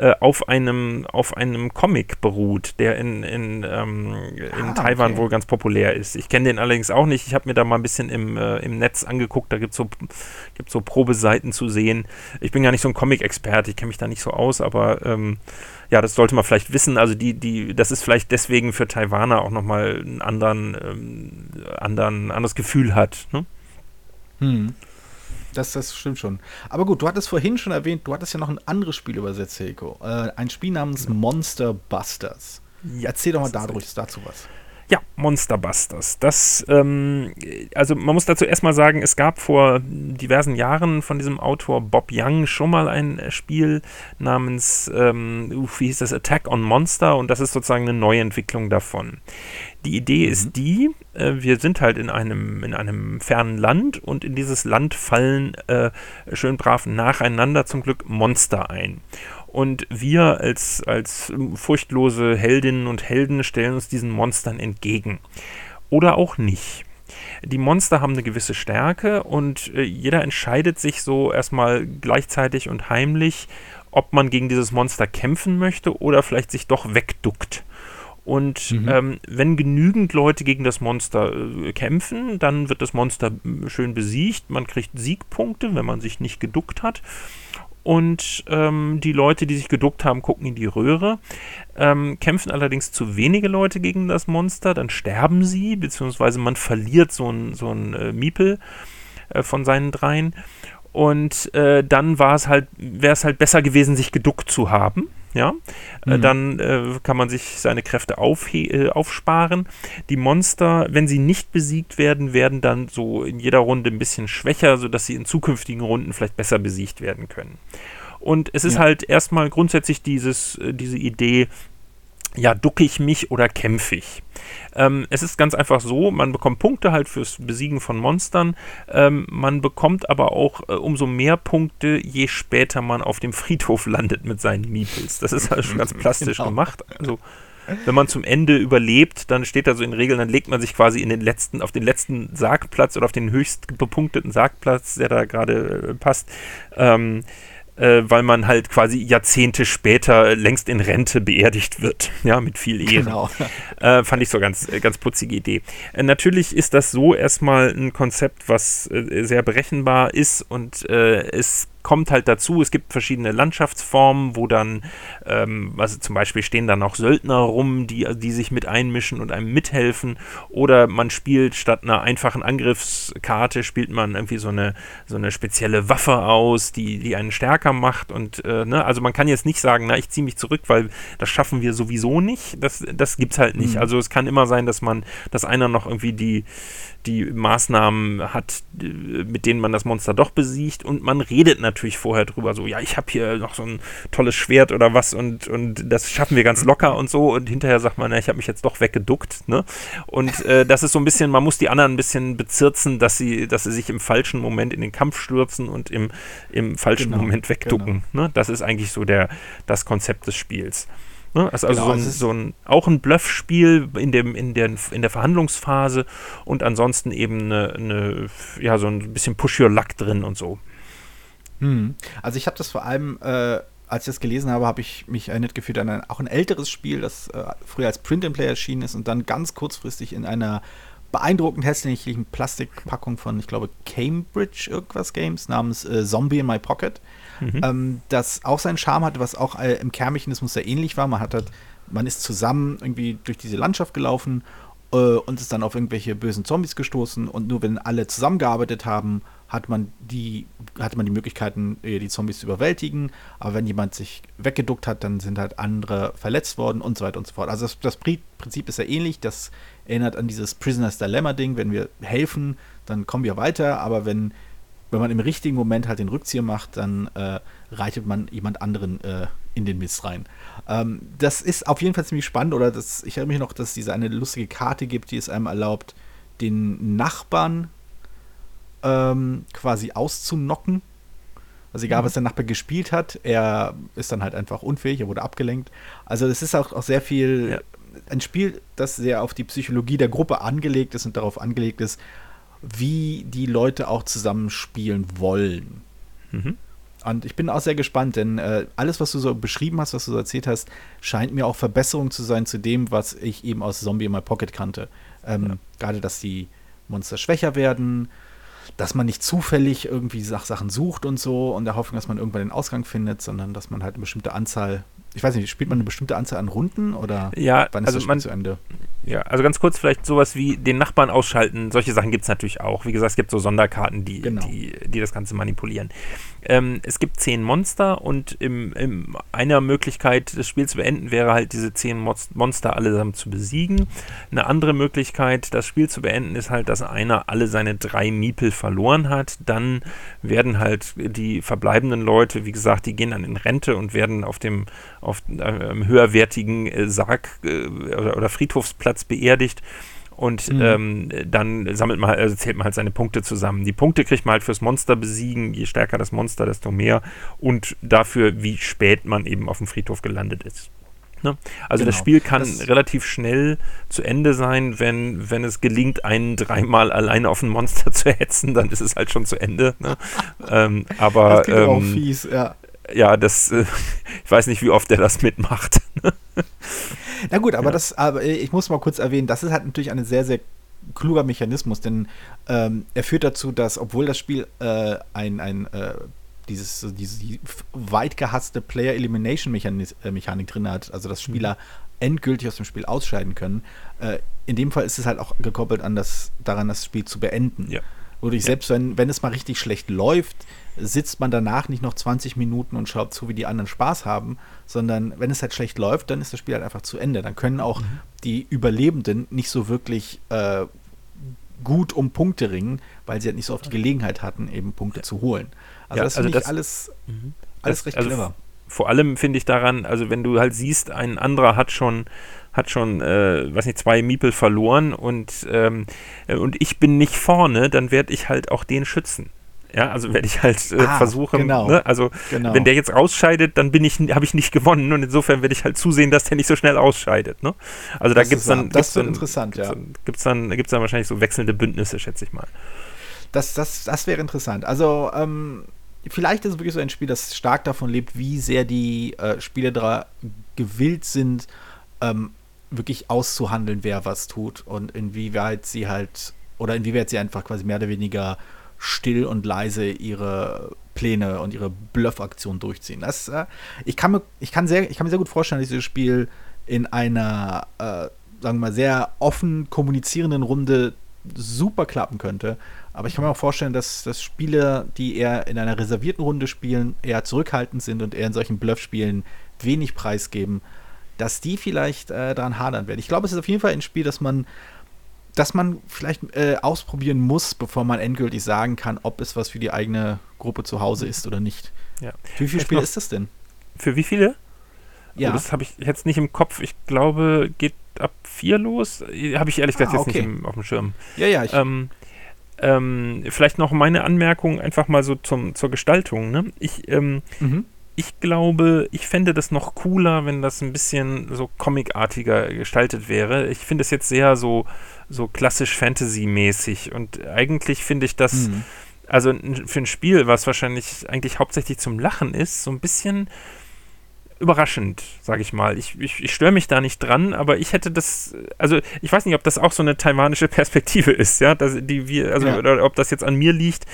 äh, auf, einem, auf einem Comic beruht, der in, in, ähm, in ah, Taiwan okay. wohl ganz populär ist. Ich kenne den allerdings auch nicht. Ich habe mir da mal ein bisschen im, äh, im Netz angeguckt. Da gibt es so, gibt's so Probeseiten zu sehen. Ich bin gar nicht so ein Comic-Experte. Ich kenne mich da nicht so aus, aber ähm, ja, das sollte man vielleicht wissen. Also die, die, das ist vielleicht deswegen für Taiwaner auch nochmal ein anderen, ähm, anderen, anderes Gefühl hat. Ne? Hm. Das, das stimmt schon. Aber gut, du hattest vorhin schon erwähnt, du hattest ja noch ein anderes Spiel übersetzt, Heiko. Äh, ein Spiel namens Monster Busters. Ja, Erzähl doch mal dadurch, dazu was. Ja, Monster Busters. Das, ähm, also man muss dazu erstmal sagen, es gab vor diversen Jahren von diesem Autor Bob Young schon mal ein Spiel namens, ähm, wie hieß das, Attack on Monster und das ist sozusagen eine Neuentwicklung davon. Die Idee mhm. ist die, äh, wir sind halt in einem, in einem fernen Land und in dieses Land fallen äh, schön brav nacheinander zum Glück Monster ein. Und wir als, als furchtlose Heldinnen und Helden stellen uns diesen Monstern entgegen. Oder auch nicht. Die Monster haben eine gewisse Stärke und äh, jeder entscheidet sich so erstmal gleichzeitig und heimlich, ob man gegen dieses Monster kämpfen möchte oder vielleicht sich doch wegduckt. Und mhm. ähm, wenn genügend Leute gegen das Monster äh, kämpfen, dann wird das Monster schön besiegt. Man kriegt Siegpunkte, wenn man sich nicht geduckt hat und ähm, die Leute, die sich geduckt haben, gucken in die Röhre. Ähm, kämpfen allerdings zu wenige Leute gegen das Monster, dann sterben sie, beziehungsweise man verliert so ein, so ein äh, Miepel äh, von seinen dreien. Und äh, dann halt, wäre es halt besser gewesen, sich geduckt zu haben. Ja, äh, mhm. dann äh, kann man sich seine Kräfte äh, aufsparen. Die Monster, wenn sie nicht besiegt werden, werden dann so in jeder Runde ein bisschen schwächer, sodass sie in zukünftigen Runden vielleicht besser besiegt werden können. Und es ist ja. halt erstmal grundsätzlich dieses, äh, diese Idee, ja, ducke ich mich oder kämpfe ich? Ähm, es ist ganz einfach so, man bekommt Punkte halt fürs Besiegen von Monstern, ähm, man bekommt aber auch äh, umso mehr Punkte, je später man auf dem Friedhof landet mit seinen Meeples. Das ist halt schon ganz plastisch genau. gemacht. Also wenn man zum Ende überlebt, dann steht da so in Regeln, dann legt man sich quasi in den letzten, auf den letzten Sargplatz oder auf den höchst bepunkteten Sargplatz, der da gerade äh, passt. Ähm, äh, weil man halt quasi Jahrzehnte später längst in Rente beerdigt wird, ja, mit viel Ehre. Genau. Äh, fand ich so ganz, äh, ganz putzige Idee. Äh, natürlich ist das so erstmal ein Konzept, was äh, sehr berechenbar ist und äh, es kommt halt dazu, es gibt verschiedene Landschaftsformen, wo dann, ähm, also zum Beispiel stehen dann auch Söldner rum, die, die sich mit einmischen und einem mithelfen. Oder man spielt statt einer einfachen Angriffskarte, spielt man irgendwie so eine, so eine spezielle Waffe aus, die, die einen stärker macht. Und äh, ne, also man kann jetzt nicht sagen, na, ich ziehe mich zurück, weil das schaffen wir sowieso nicht. Das, das es halt nicht. Mhm. Also es kann immer sein, dass man, dass einer noch irgendwie die die Maßnahmen hat, mit denen man das Monster doch besiegt und man redet natürlich vorher drüber, so, ja, ich habe hier noch so ein tolles Schwert oder was und, und das schaffen wir ganz locker und so und hinterher sagt man, ja, ich habe mich jetzt doch weggeduckt, ne? Und äh, das ist so ein bisschen, man muss die anderen ein bisschen bezirzen, dass sie, dass sie sich im falschen Moment in den Kampf stürzen und im, im falschen genau, Moment wegducken, genau. ne? Das ist eigentlich so der, das Konzept des Spiels. Ne? Also, genau, so, ein, so ein, auch ein Bluffspiel in, dem, in, der, in der Verhandlungsphase und ansonsten eben eine, eine, ja, so ein bisschen Push Your Luck drin und so. Hm. Also ich habe das vor allem, äh, als ich das gelesen habe, habe ich mich erinnert gefühlt an ein, auch ein älteres Spiel, das äh, früher als Print and Play erschienen ist und dann ganz kurzfristig in einer beeindruckend hässlichen Plastikpackung von, ich glaube, Cambridge irgendwas Games namens äh, Zombie in My Pocket mhm. ähm, das auch seinen Charme hatte, was auch äh, im Kernmechanismus sehr ähnlich war. Man hat halt, man ist zusammen irgendwie durch diese Landschaft gelaufen äh, und ist dann auf irgendwelche bösen Zombies gestoßen und nur wenn alle zusammengearbeitet haben, hat man die, hatte man die Möglichkeiten, äh, die Zombies zu überwältigen. Aber wenn jemand sich weggeduckt hat, dann sind halt andere verletzt worden und so weiter und so fort. Also das, das Prinzip ist ja ähnlich. Das erinnert an dieses Prisoner's Dilemma-Ding. Wenn wir helfen, dann kommen wir weiter. Aber wenn wenn man im richtigen Moment halt den Rückzieher macht, dann äh, reitet man jemand anderen äh, in den Mist rein. Ähm, das ist auf jeden Fall ziemlich spannend. Oder das, ich erinnere mich noch, dass es diese eine lustige Karte gibt, die es einem erlaubt, den Nachbarn ähm, quasi auszunocken. Also egal, mhm. was der Nachbar gespielt hat, er ist dann halt einfach unfähig, er wurde abgelenkt. Also es ist auch, auch sehr viel ja. Ein Spiel, das sehr auf die Psychologie der Gruppe angelegt ist und darauf angelegt ist, wie die Leute auch zusammenspielen wollen. Mhm. Und ich bin auch sehr gespannt, denn äh, alles, was du so beschrieben hast, was du so erzählt hast, scheint mir auch Verbesserung zu sein zu dem, was ich eben aus Zombie in My Pocket kannte. Ähm, ja. Gerade, dass die Monster schwächer werden, dass man nicht zufällig irgendwie Sachen sucht und so und der Hoffnung, dass man irgendwann den Ausgang findet, sondern dass man halt eine bestimmte Anzahl ich weiß nicht, spielt man eine bestimmte Anzahl an Runden oder ja, wann ist also das Spiel man, zu Ende? Ja, also ganz kurz vielleicht sowas wie den Nachbarn ausschalten. Solche Sachen gibt es natürlich auch. Wie gesagt, es gibt so Sonderkarten, die, genau. die, die das Ganze manipulieren. Ähm, es gibt zehn Monster und im, im, einer Möglichkeit, das Spiel zu beenden, wäre halt diese zehn Monster allesamt zu besiegen. Eine andere Möglichkeit, das Spiel zu beenden, ist halt, dass einer alle seine drei Miepel verloren hat. Dann werden halt die verbleibenden Leute, wie gesagt, die gehen dann in Rente und werden auf dem auf einem höherwertigen äh, Sarg äh, oder, oder Friedhofsplatz beerdigt und mhm. ähm, dann sammelt man, also zählt man halt seine Punkte zusammen. Die Punkte kriegt man halt fürs Monster besiegen. Je stärker das Monster, desto mehr. Und dafür, wie spät man eben auf dem Friedhof gelandet ist. Ne? Also genau. das Spiel kann das relativ schnell zu Ende sein, wenn, wenn es gelingt, einen dreimal alleine auf ein Monster zu hetzen, dann ist es halt schon zu Ende. Ne? ähm, aber das ähm, auch fies, ja ja, das, äh, ich weiß nicht, wie oft der das mitmacht. Na gut, aber ja. das, aber ich muss mal kurz erwähnen, das ist halt natürlich ein sehr, sehr kluger Mechanismus, denn ähm, er führt dazu, dass, obwohl das Spiel äh, ein, ein äh, dieses, diese die weit gehasste Player Elimination Mechanik, äh, Mechanik drin hat, also dass Spieler mhm. endgültig aus dem Spiel ausscheiden können. Äh, in dem Fall ist es halt auch gekoppelt an das, daran, das Spiel zu beenden. Ja. Wodurch selbst wenn, wenn es mal richtig schlecht läuft, sitzt man danach nicht noch 20 Minuten und schaut zu, wie die anderen Spaß haben, sondern wenn es halt schlecht läuft, dann ist das Spiel halt einfach zu Ende. Dann können auch mhm. die Überlebenden nicht so wirklich äh, gut um Punkte ringen, weil sie halt nicht so oft die Gelegenheit hatten, eben Punkte zu holen. Also ja, das also finde ich alles, mhm. alles das, recht also clever. Vor allem finde ich daran, also wenn du halt siehst, ein anderer hat schon hat schon, äh, weiß nicht, zwei Miepel verloren und, ähm, äh, und ich bin nicht vorne, dann werde ich halt auch den schützen. Ja, also werde ich halt äh, ah, versuchen, genau, ne? also genau. wenn der jetzt ausscheidet, dann bin ich, habe ich nicht gewonnen und insofern werde ich halt zusehen, dass der nicht so schnell ausscheidet. Ne? Also da gibt es dann, das wird interessant, ja. Gibt's dann, gibt's dann wahrscheinlich so wechselnde Bündnisse, schätze ich mal. Das, das, das wäre interessant. Also ähm, vielleicht ist es wirklich so ein Spiel, das stark davon lebt, wie sehr die äh, Spieler da gewillt sind, ähm, wirklich auszuhandeln, wer was tut und inwieweit sie halt oder inwieweit sie einfach quasi mehr oder weniger still und leise ihre Pläne und ihre Bluffaktion durchziehen. Das, äh, ich, kann mir, ich, kann sehr, ich kann mir sehr gut vorstellen, dass dieses Spiel in einer, äh, sagen wir mal, sehr offen kommunizierenden Runde super klappen könnte. Aber ich kann mir auch vorstellen, dass, dass Spieler, die eher in einer reservierten Runde spielen, eher zurückhaltend sind und eher in solchen Bluffspielen wenig preisgeben, dass die vielleicht äh, daran hadern werden. Ich glaube, es ist auf jeden Fall ein Spiel, das man dass man vielleicht äh, ausprobieren muss, bevor man endgültig sagen kann, ob es was für die eigene Gruppe zu Hause ist oder nicht. Ja. Für wie viele Spiele ist das denn? Für wie viele? Ja. Oh, das habe ich jetzt nicht im Kopf. Ich glaube, geht ab vier los. Habe ich ehrlich gesagt ah, jetzt nicht im, auf dem Schirm. Ja, ja. Ich ähm, ähm, vielleicht noch meine Anmerkung einfach mal so zum, zur Gestaltung. Ne? Ich, ähm, mhm ich glaube, ich fände das noch cooler, wenn das ein bisschen so comicartiger gestaltet wäre. Ich finde es jetzt sehr so, so klassisch Fantasy-mäßig und eigentlich finde ich das, mhm. also für ein Spiel, was wahrscheinlich eigentlich hauptsächlich zum Lachen ist, so ein bisschen überraschend, sage ich mal. Ich, ich, ich störe mich da nicht dran, aber ich hätte das, also ich weiß nicht, ob das auch so eine taiwanische Perspektive ist, ja, dass die wir, also ja. ob das jetzt an mir liegt.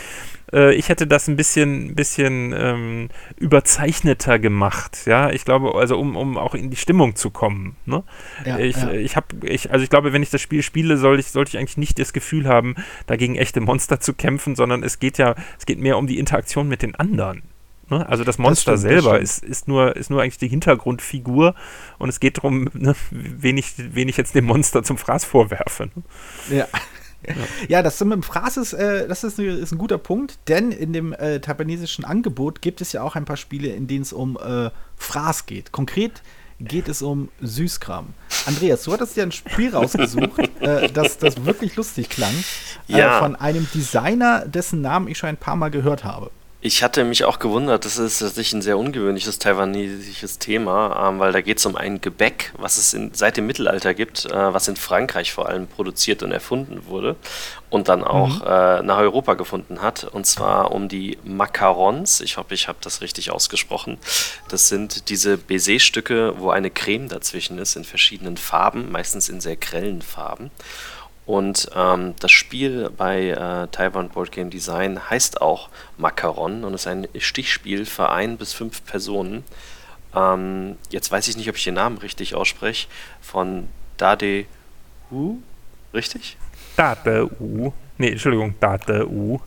Äh, ich hätte das ein bisschen, bisschen ähm, überzeichneter gemacht, ja. Ich glaube, also um, um auch in die Stimmung zu kommen. Ne? Ja, ich, ja. ich habe, ich, also ich glaube, wenn ich das Spiel spiele, soll ich, sollte ich eigentlich nicht das Gefühl haben, dagegen echte Monster zu kämpfen, sondern es geht ja, es geht mehr um die Interaktion mit den anderen. Ne? Also das Monster das stimmt, selber ist, ist, nur, ist nur eigentlich die Hintergrundfigur und es geht darum, ne, wen, ich, wen ich jetzt dem Monster zum Fraß vorwerfe. Ne? Ja. Ja. ja, das mit dem Fraß ist, äh, das ist, ist, ein guter Punkt, denn in dem äh, taiwanesischen Angebot gibt es ja auch ein paar Spiele, in denen es um äh, Fraß geht. Konkret geht es um Süßkram. Andreas, du hattest ja ein Spiel rausgesucht, äh, das, das wirklich lustig klang, äh, ja. von einem Designer, dessen Namen ich schon ein paar Mal gehört habe. Ich hatte mich auch gewundert, das ist tatsächlich ein sehr ungewöhnliches taiwanesisches Thema, ähm, weil da geht es um ein Gebäck, was es in, seit dem Mittelalter gibt, äh, was in Frankreich vor allem produziert und erfunden wurde und dann auch mhm. äh, nach Europa gefunden hat. Und zwar um die Macarons. Ich hoffe, ich habe das richtig ausgesprochen. Das sind diese Baiser-Stücke, wo eine Creme dazwischen ist in verschiedenen Farben, meistens in sehr grellen Farben. Und ähm, das Spiel bei äh, Taiwan Board Game Design heißt auch Macaron und ist ein Stichspiel für ein bis fünf Personen. ähm, jetzt weiß ich nicht, ob ich den Namen richtig ausspreche, von Dade U, richtig? Dade U. Nee, Entschuldigung, Dade U.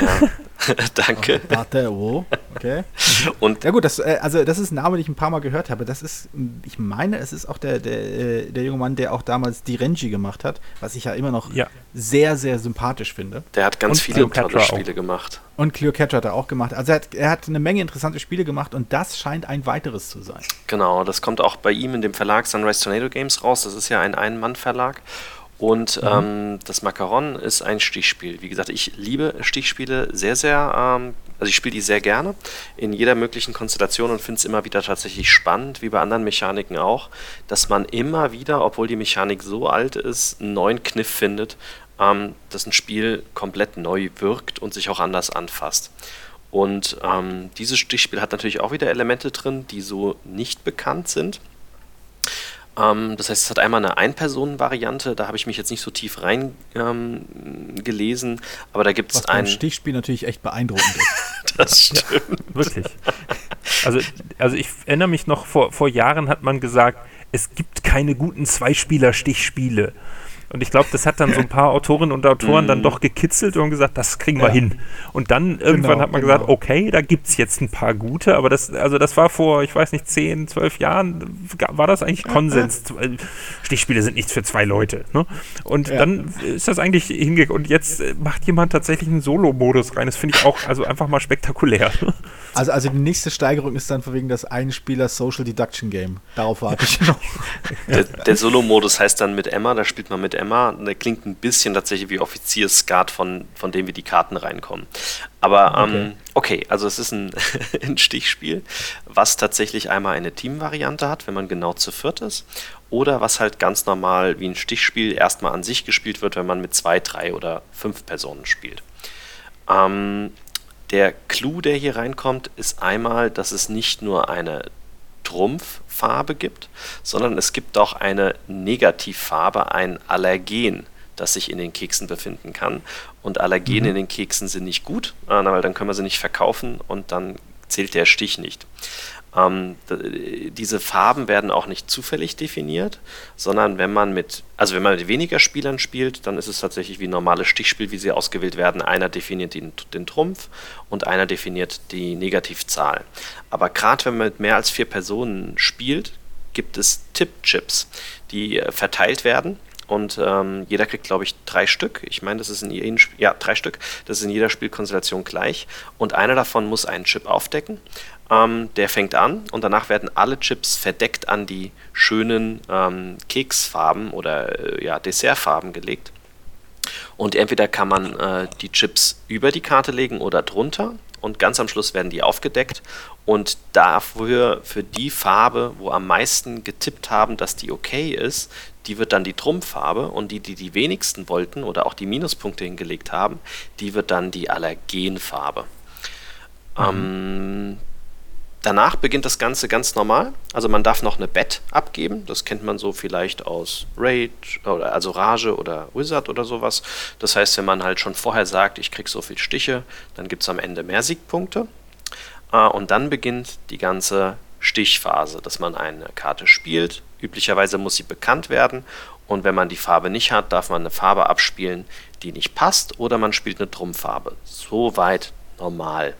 Ja. Danke. Batero, okay. Und ja gut, das, äh, also das ist ein Name, den ich ein paar Mal gehört habe. Das ist, ich meine, es ist auch der, der, äh, der junge Mann, der auch damals die Renji gemacht hat, was ich ja immer noch ja. sehr, sehr sympathisch finde. Der hat ganz und viele tolle Spiele auch. gemacht. Und Cleopatra hat er auch gemacht. Also er hat, er hat eine Menge interessante Spiele gemacht und das scheint ein weiteres zu sein. Genau, das kommt auch bei ihm in dem Verlag Sunrise Tornado Games raus. Das ist ja ein Ein-Mann-Verlag. Und mhm. ähm, das Macaron ist ein Stichspiel. Wie gesagt, ich liebe Stichspiele sehr, sehr. Ähm, also ich spiele die sehr gerne in jeder möglichen Konstellation und finde es immer wieder tatsächlich spannend, wie bei anderen Mechaniken auch, dass man immer wieder, obwohl die Mechanik so alt ist, einen neuen Kniff findet, ähm, dass ein Spiel komplett neu wirkt und sich auch anders anfasst. Und ähm, dieses Stichspiel hat natürlich auch wieder Elemente drin, die so nicht bekannt sind. Ähm, das heißt, es hat einmal eine Ein-Personen-Variante, da habe ich mich jetzt nicht so tief reingelesen, ähm, aber da gibt es ein. Stichspiel natürlich echt beeindruckend ist. das stimmt. Ja, wirklich. Also, also ich erinnere mich noch, vor, vor Jahren hat man gesagt, es gibt keine guten Zweispieler-Stichspiele. Und ich glaube, das hat dann so ein paar Autorinnen und Autoren dann mhm. doch gekitzelt und gesagt, das kriegen wir ja. hin. Und dann irgendwann genau, hat man genau. gesagt, okay, da gibt es jetzt ein paar gute, aber das, also das war vor, ich weiß nicht, 10, 12 Jahren, war das eigentlich Konsens. Stichspiele sind nichts für zwei Leute. Ne? Und ja. dann ist das eigentlich hingegangen. Und jetzt macht jemand tatsächlich einen Solo-Modus rein. Das finde ich auch also einfach mal spektakulär. Also, also die nächste Steigerung ist dann von wegen das Einspieler Social Deduction Game. Darauf warte ich noch. Der, der Solo-Modus heißt dann mit Emma, da spielt man mit Emma. Der klingt ein bisschen tatsächlich wie Offizierskat, von, von dem wie die Karten reinkommen. Aber ähm, okay. okay, also es ist ein, ein Stichspiel, was tatsächlich einmal eine Teamvariante hat, wenn man genau zu viert ist. Oder was halt ganz normal wie ein Stichspiel erstmal an sich gespielt wird, wenn man mit zwei, drei oder fünf Personen spielt. Ähm, der Clou, der hier reinkommt, ist einmal, dass es nicht nur eine Trumpffarbe gibt, sondern es gibt auch eine Negativfarbe, ein Allergen, das sich in den Keksen befinden kann. Und Allergene mhm. in den Keksen sind nicht gut, äh, weil dann können wir sie nicht verkaufen und dann zählt der Stich nicht. Ähm, diese Farben werden auch nicht zufällig definiert, sondern wenn man mit, also wenn man mit weniger Spielern spielt, dann ist es tatsächlich wie ein normales Stichspiel, wie sie ausgewählt werden. Einer definiert den, den Trumpf und einer definiert die Negativzahl. Aber gerade wenn man mit mehr als vier Personen spielt, gibt es Tippchips, die äh, verteilt werden und ähm, jeder kriegt, glaube ich, drei Stück. Ich meine, das ist in jedem Spiel, ja, drei Stück. Das ist in jeder Spielkonstellation gleich. Und einer davon muss einen Chip aufdecken. Ähm, der fängt an und danach werden alle Chips verdeckt an die schönen ähm, Keksfarben oder äh, ja, Dessertfarben gelegt. Und entweder kann man äh, die Chips über die Karte legen oder drunter und ganz am Schluss werden die aufgedeckt und dafür für die Farbe, wo am meisten getippt haben, dass die okay ist, die wird dann die Trumpffarbe und die, die die wenigsten wollten oder auch die Minuspunkte hingelegt haben, die wird dann die Allergenfarbe. Mhm. Ähm, danach beginnt das Ganze ganz normal. Also man darf noch eine Bet abgeben. Das kennt man so vielleicht aus Rage oder also Rage oder Wizard oder sowas. Das heißt, wenn man halt schon vorher sagt, ich krieg so viel Stiche, dann gibt es am Ende mehr Siegpunkte. Äh, und dann beginnt die ganze Stichphase, dass man eine Karte spielt. Üblicherweise muss sie bekannt werden und wenn man die Farbe nicht hat, darf man eine Farbe abspielen, die nicht passt oder man spielt eine Trumpffarbe. Soweit normal.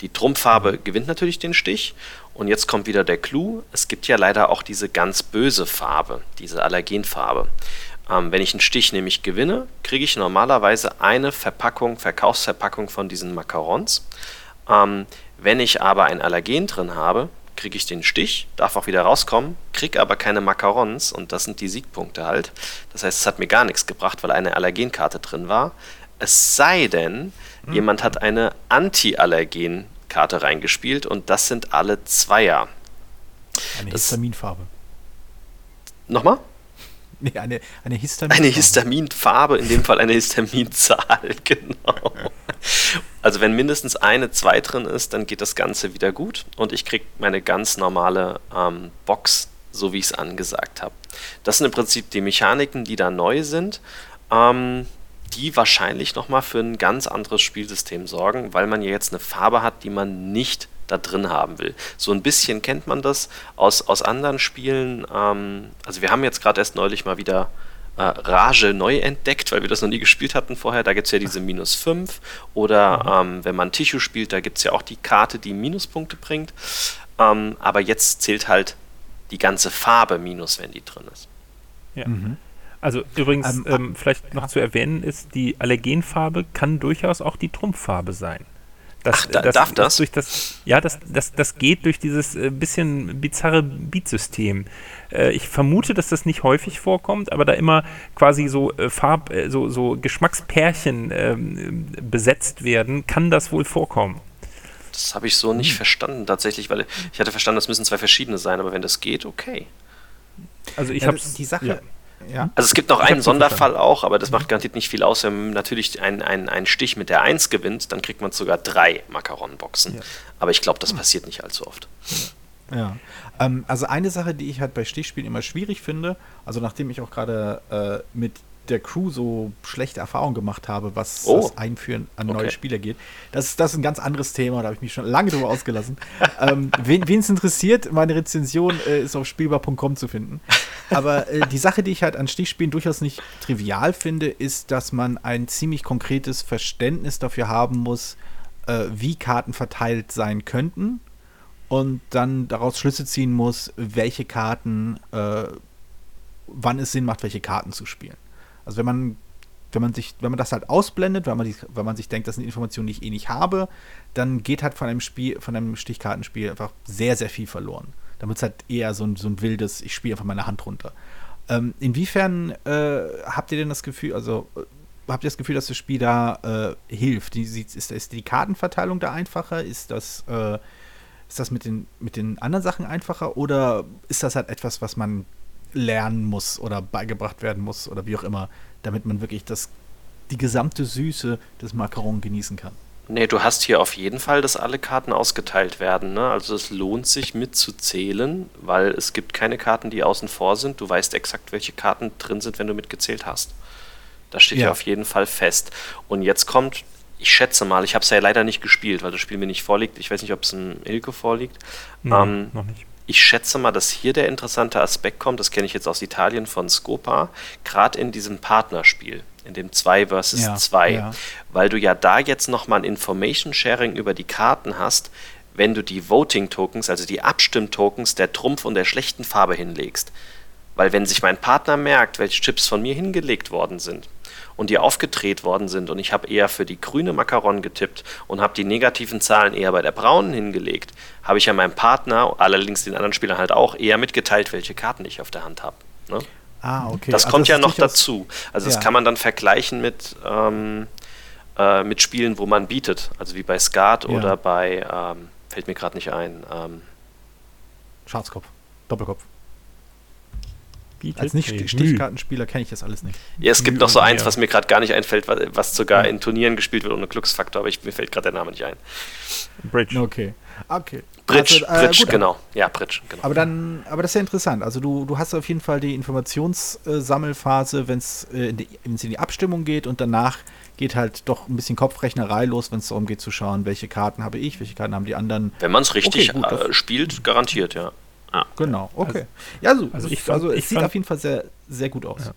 Die Trumpffarbe gewinnt natürlich den Stich und jetzt kommt wieder der Clou. Es gibt ja leider auch diese ganz böse Farbe, diese Allergenfarbe. Ähm, wenn ich einen Stich nämlich gewinne, kriege ich normalerweise eine Verpackung, Verkaufsverpackung von diesen Macarons. Ähm, wenn ich aber ein Allergen drin habe, kriege ich den Stich, darf auch wieder rauskommen, kriege aber keine Macarons und das sind die Siegpunkte halt. Das heißt, es hat mir gar nichts gebracht, weil eine Allergenkarte drin war. Es sei denn, hm. jemand hat eine Anti-Allergen-Karte reingespielt und das sind alle Zweier. Eine das Histaminfarbe. Nochmal? Nee, eine, eine Histaminfarbe. Eine Histaminfarbe, in dem Fall eine Histaminzahl, genau. Also wenn mindestens eine 2 drin ist, dann geht das Ganze wieder gut und ich kriege meine ganz normale ähm, Box, so wie ich es angesagt habe. Das sind im Prinzip die Mechaniken, die da neu sind, ähm, die wahrscheinlich nochmal für ein ganz anderes Spielsystem sorgen, weil man ja jetzt eine Farbe hat, die man nicht da drin haben will. So ein bisschen kennt man das aus, aus anderen Spielen. Ähm, also wir haben jetzt gerade erst neulich mal wieder äh, Rage neu entdeckt, weil wir das noch nie gespielt hatten vorher. Da gibt es ja diese minus 5. Oder mhm. ähm, wenn man Tischu spielt, da gibt es ja auch die Karte, die Minuspunkte bringt. Ähm, aber jetzt zählt halt die ganze Farbe minus, wenn die drin ist. Ja. Mhm. Also übrigens, ähm, ähm, vielleicht noch zu erwähnen ist, die Allergenfarbe kann durchaus auch die Trumpffarbe sein. Das, Ach, da, das, darf das? Durch das? Ja, das, das, das geht durch dieses äh, bisschen bizarre Beatsystem. Äh, ich vermute, dass das nicht häufig vorkommt, aber da immer quasi so äh, Farb, so, so Geschmackspärchen ähm, besetzt werden, kann das wohl vorkommen. Das habe ich so nicht hm. verstanden tatsächlich, weil ich hatte verstanden, das müssen zwei verschiedene sein, aber wenn das geht, okay. Also ich ja, habe die Sache. Ja. Ja. Also es gibt noch einen Sonderfall auch, aber das macht garantiert nicht viel aus. Wenn man natürlich einen ein Stich mit der 1 gewinnt, dann kriegt man sogar drei Macaron-Boxen. Ja. Aber ich glaube, das passiert nicht allzu oft. Ja. Ähm, also eine Sache, die ich halt bei Stichspielen immer schwierig finde, also nachdem ich auch gerade äh, mit der Crew so schlechte Erfahrungen gemacht habe, was oh. das Einführen an okay. neue Spieler geht. Das ist, das ist ein ganz anderes Thema, da habe ich mich schon lange drüber ausgelassen. ähm, wen es interessiert, meine Rezension äh, ist auf spielbar.com zu finden. Aber äh, die Sache, die ich halt an Stichspielen durchaus nicht trivial finde, ist, dass man ein ziemlich konkretes Verständnis dafür haben muss, äh, wie Karten verteilt sein könnten und dann daraus Schlüsse ziehen muss, welche Karten, äh, wann es Sinn macht, welche Karten zu spielen. Also wenn man, wenn man sich, wenn man das halt ausblendet, weil man, die, weil man sich denkt, das sind Informationen, die ich eh nicht habe, dann geht halt von einem Spiel, von einem Stichkartenspiel einfach sehr, sehr viel verloren. Dann wird es halt eher so ein, so ein wildes, ich spiele einfach meine Hand runter. Ähm, inwiefern äh, habt ihr denn das Gefühl, also äh, habt ihr das Gefühl, dass das Spiel da äh, hilft? Ist, ist, die Kartenverteilung da einfacher? Ist das, äh, ist das mit den, mit den anderen Sachen einfacher? Oder ist das halt etwas, was man lernen muss oder beigebracht werden muss oder wie auch immer, damit man wirklich das, die gesamte Süße des Macaron genießen kann. Nee, du hast hier auf jeden Fall, dass alle Karten ausgeteilt werden. Ne? Also es lohnt sich mitzuzählen, weil es gibt keine Karten, die außen vor sind. Du weißt exakt, welche Karten drin sind, wenn du mitgezählt hast. Das steht ja, ja auf jeden Fall fest. Und jetzt kommt, ich schätze mal, ich habe es ja leider nicht gespielt, weil das Spiel mir nicht vorliegt. Ich weiß nicht, ob es ein Ilke vorliegt. Nee, ähm, noch nicht ich schätze mal, dass hier der interessante Aspekt kommt, das kenne ich jetzt aus Italien von Scopa, gerade in diesem Partnerspiel, in dem 2 versus 2, ja, ja. weil du ja da jetzt nochmal ein Information Sharing über die Karten hast, wenn du die Voting Tokens, also die Abstimmtokens der Trumpf und der schlechten Farbe hinlegst. Weil wenn sich mein Partner merkt, welche Chips von mir hingelegt worden sind, und die aufgedreht worden sind und ich habe eher für die grüne Macaron getippt und habe die negativen Zahlen eher bei der braunen hingelegt, habe ich ja meinem Partner, allerdings den anderen Spielern halt auch, eher mitgeteilt, welche Karten ich auf der Hand habe. Ne? Ah, okay. Das also kommt das ja noch dazu. Also ja. das kann man dann vergleichen mit, ähm, äh, mit Spielen, wo man bietet. Also wie bei Skat ja. oder bei, ähm, fällt mir gerade nicht ein. Ähm, Schwarzkopf, Doppelkopf bietet. Als Nicht-Stichkartenspieler kenne ich das alles nicht. Ja, es gibt noch so eins, was mir gerade gar nicht einfällt, was, was sogar ja. in Turnieren gespielt wird ohne Glücksfaktor, aber ich, mir fällt gerade der Name nicht ein. Bridge. Okay. Okay. Bridge, also, äh, Bridge gut, genau. Ja, Bridge, genau. Aber dann, aber das ist ja interessant. Also du, du hast auf jeden Fall die Informationssammelphase, wenn es äh, in, in die Abstimmung geht und danach geht halt doch ein bisschen Kopfrechnerei los, wenn es darum geht zu schauen, welche Karten habe ich, welche Karten haben die anderen. Wenn man es richtig okay, gut, äh, spielt, garantiert, ja. Ah, genau, okay. Also, ja, so, also, ich fand, also es ich sieht fand, auf jeden Fall sehr, sehr gut aus. Ja.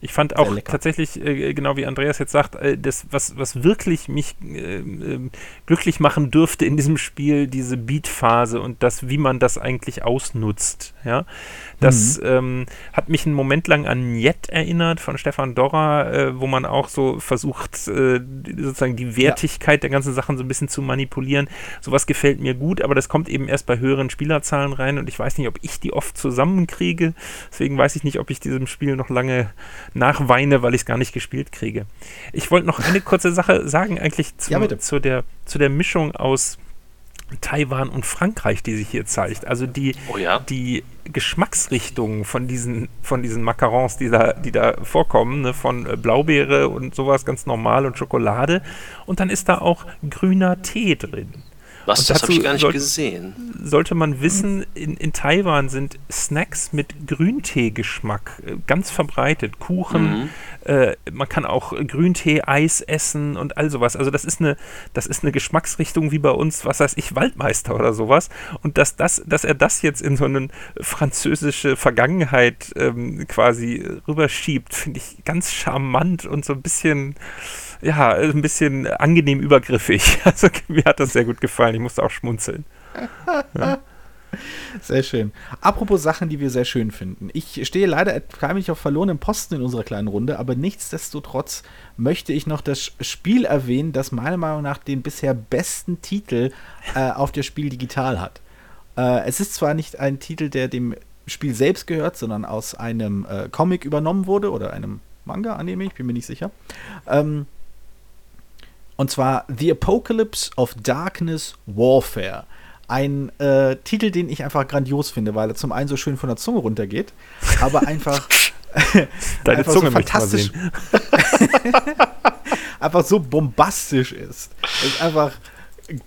Ich fand auch tatsächlich, äh, genau wie Andreas jetzt sagt, äh, das, was, was wirklich mich äh, glücklich machen dürfte in diesem Spiel, diese Beat-Phase und das, wie man das eigentlich ausnutzt. Ja? Das mhm. ähm, hat mich einen Moment lang an Jet erinnert von Stefan Dorra, äh, wo man auch so versucht, äh, sozusagen die Wertigkeit ja. der ganzen Sachen so ein bisschen zu manipulieren. Sowas gefällt mir gut, aber das kommt eben erst bei höheren Spielerzahlen rein und ich weiß nicht, ob ich die oft zusammenkriege. Deswegen weiß ich nicht, ob ich diesem Spiel noch lange nachweine, weil ich es gar nicht gespielt kriege. Ich wollte noch eine kurze Sache sagen, eigentlich zu, ja, zu, der, zu der Mischung aus Taiwan und Frankreich, die sich hier zeigt. Also die, oh ja? die Geschmacksrichtungen von diesen, von diesen Macarons, die da, die da vorkommen, ne, von Blaubeere und sowas ganz normal und Schokolade. Und dann ist da auch grüner Tee drin. Was, das habe ich gar nicht sollte, gesehen. Sollte man wissen, in, in Taiwan sind Snacks mit Grüntee-Geschmack äh, ganz verbreitet. Kuchen, mhm. äh, man kann auch Grüntee, Eis essen und all sowas. Also das ist eine, das ist eine Geschmacksrichtung wie bei uns, was weiß ich, Waldmeister oder sowas. Und dass, das, dass er das jetzt in so eine französische Vergangenheit ähm, quasi rüberschiebt, finde ich ganz charmant und so ein bisschen ja, ein bisschen angenehm übergriffig. Also mir hat das sehr gut gefallen. Ich musste auch schmunzeln. Ja. Sehr schön. Apropos Sachen, die wir sehr schön finden. Ich stehe leider wenig auf verlorenen Posten in unserer kleinen Runde, aber nichtsdestotrotz möchte ich noch das Spiel erwähnen, das meiner Meinung nach den bisher besten Titel äh, auf der Spiel digital hat. Äh, es ist zwar nicht ein Titel, der dem Spiel selbst gehört, sondern aus einem äh, Comic übernommen wurde oder einem Manga, annehme ich, bin mir nicht sicher. Ähm, und zwar The Apocalypse of Darkness Warfare. Ein äh, Titel, den ich einfach grandios finde, weil er zum einen so schön von der Zunge runtergeht, aber einfach. Deine einfach Zunge so fantastisch. einfach so bombastisch ist. ist einfach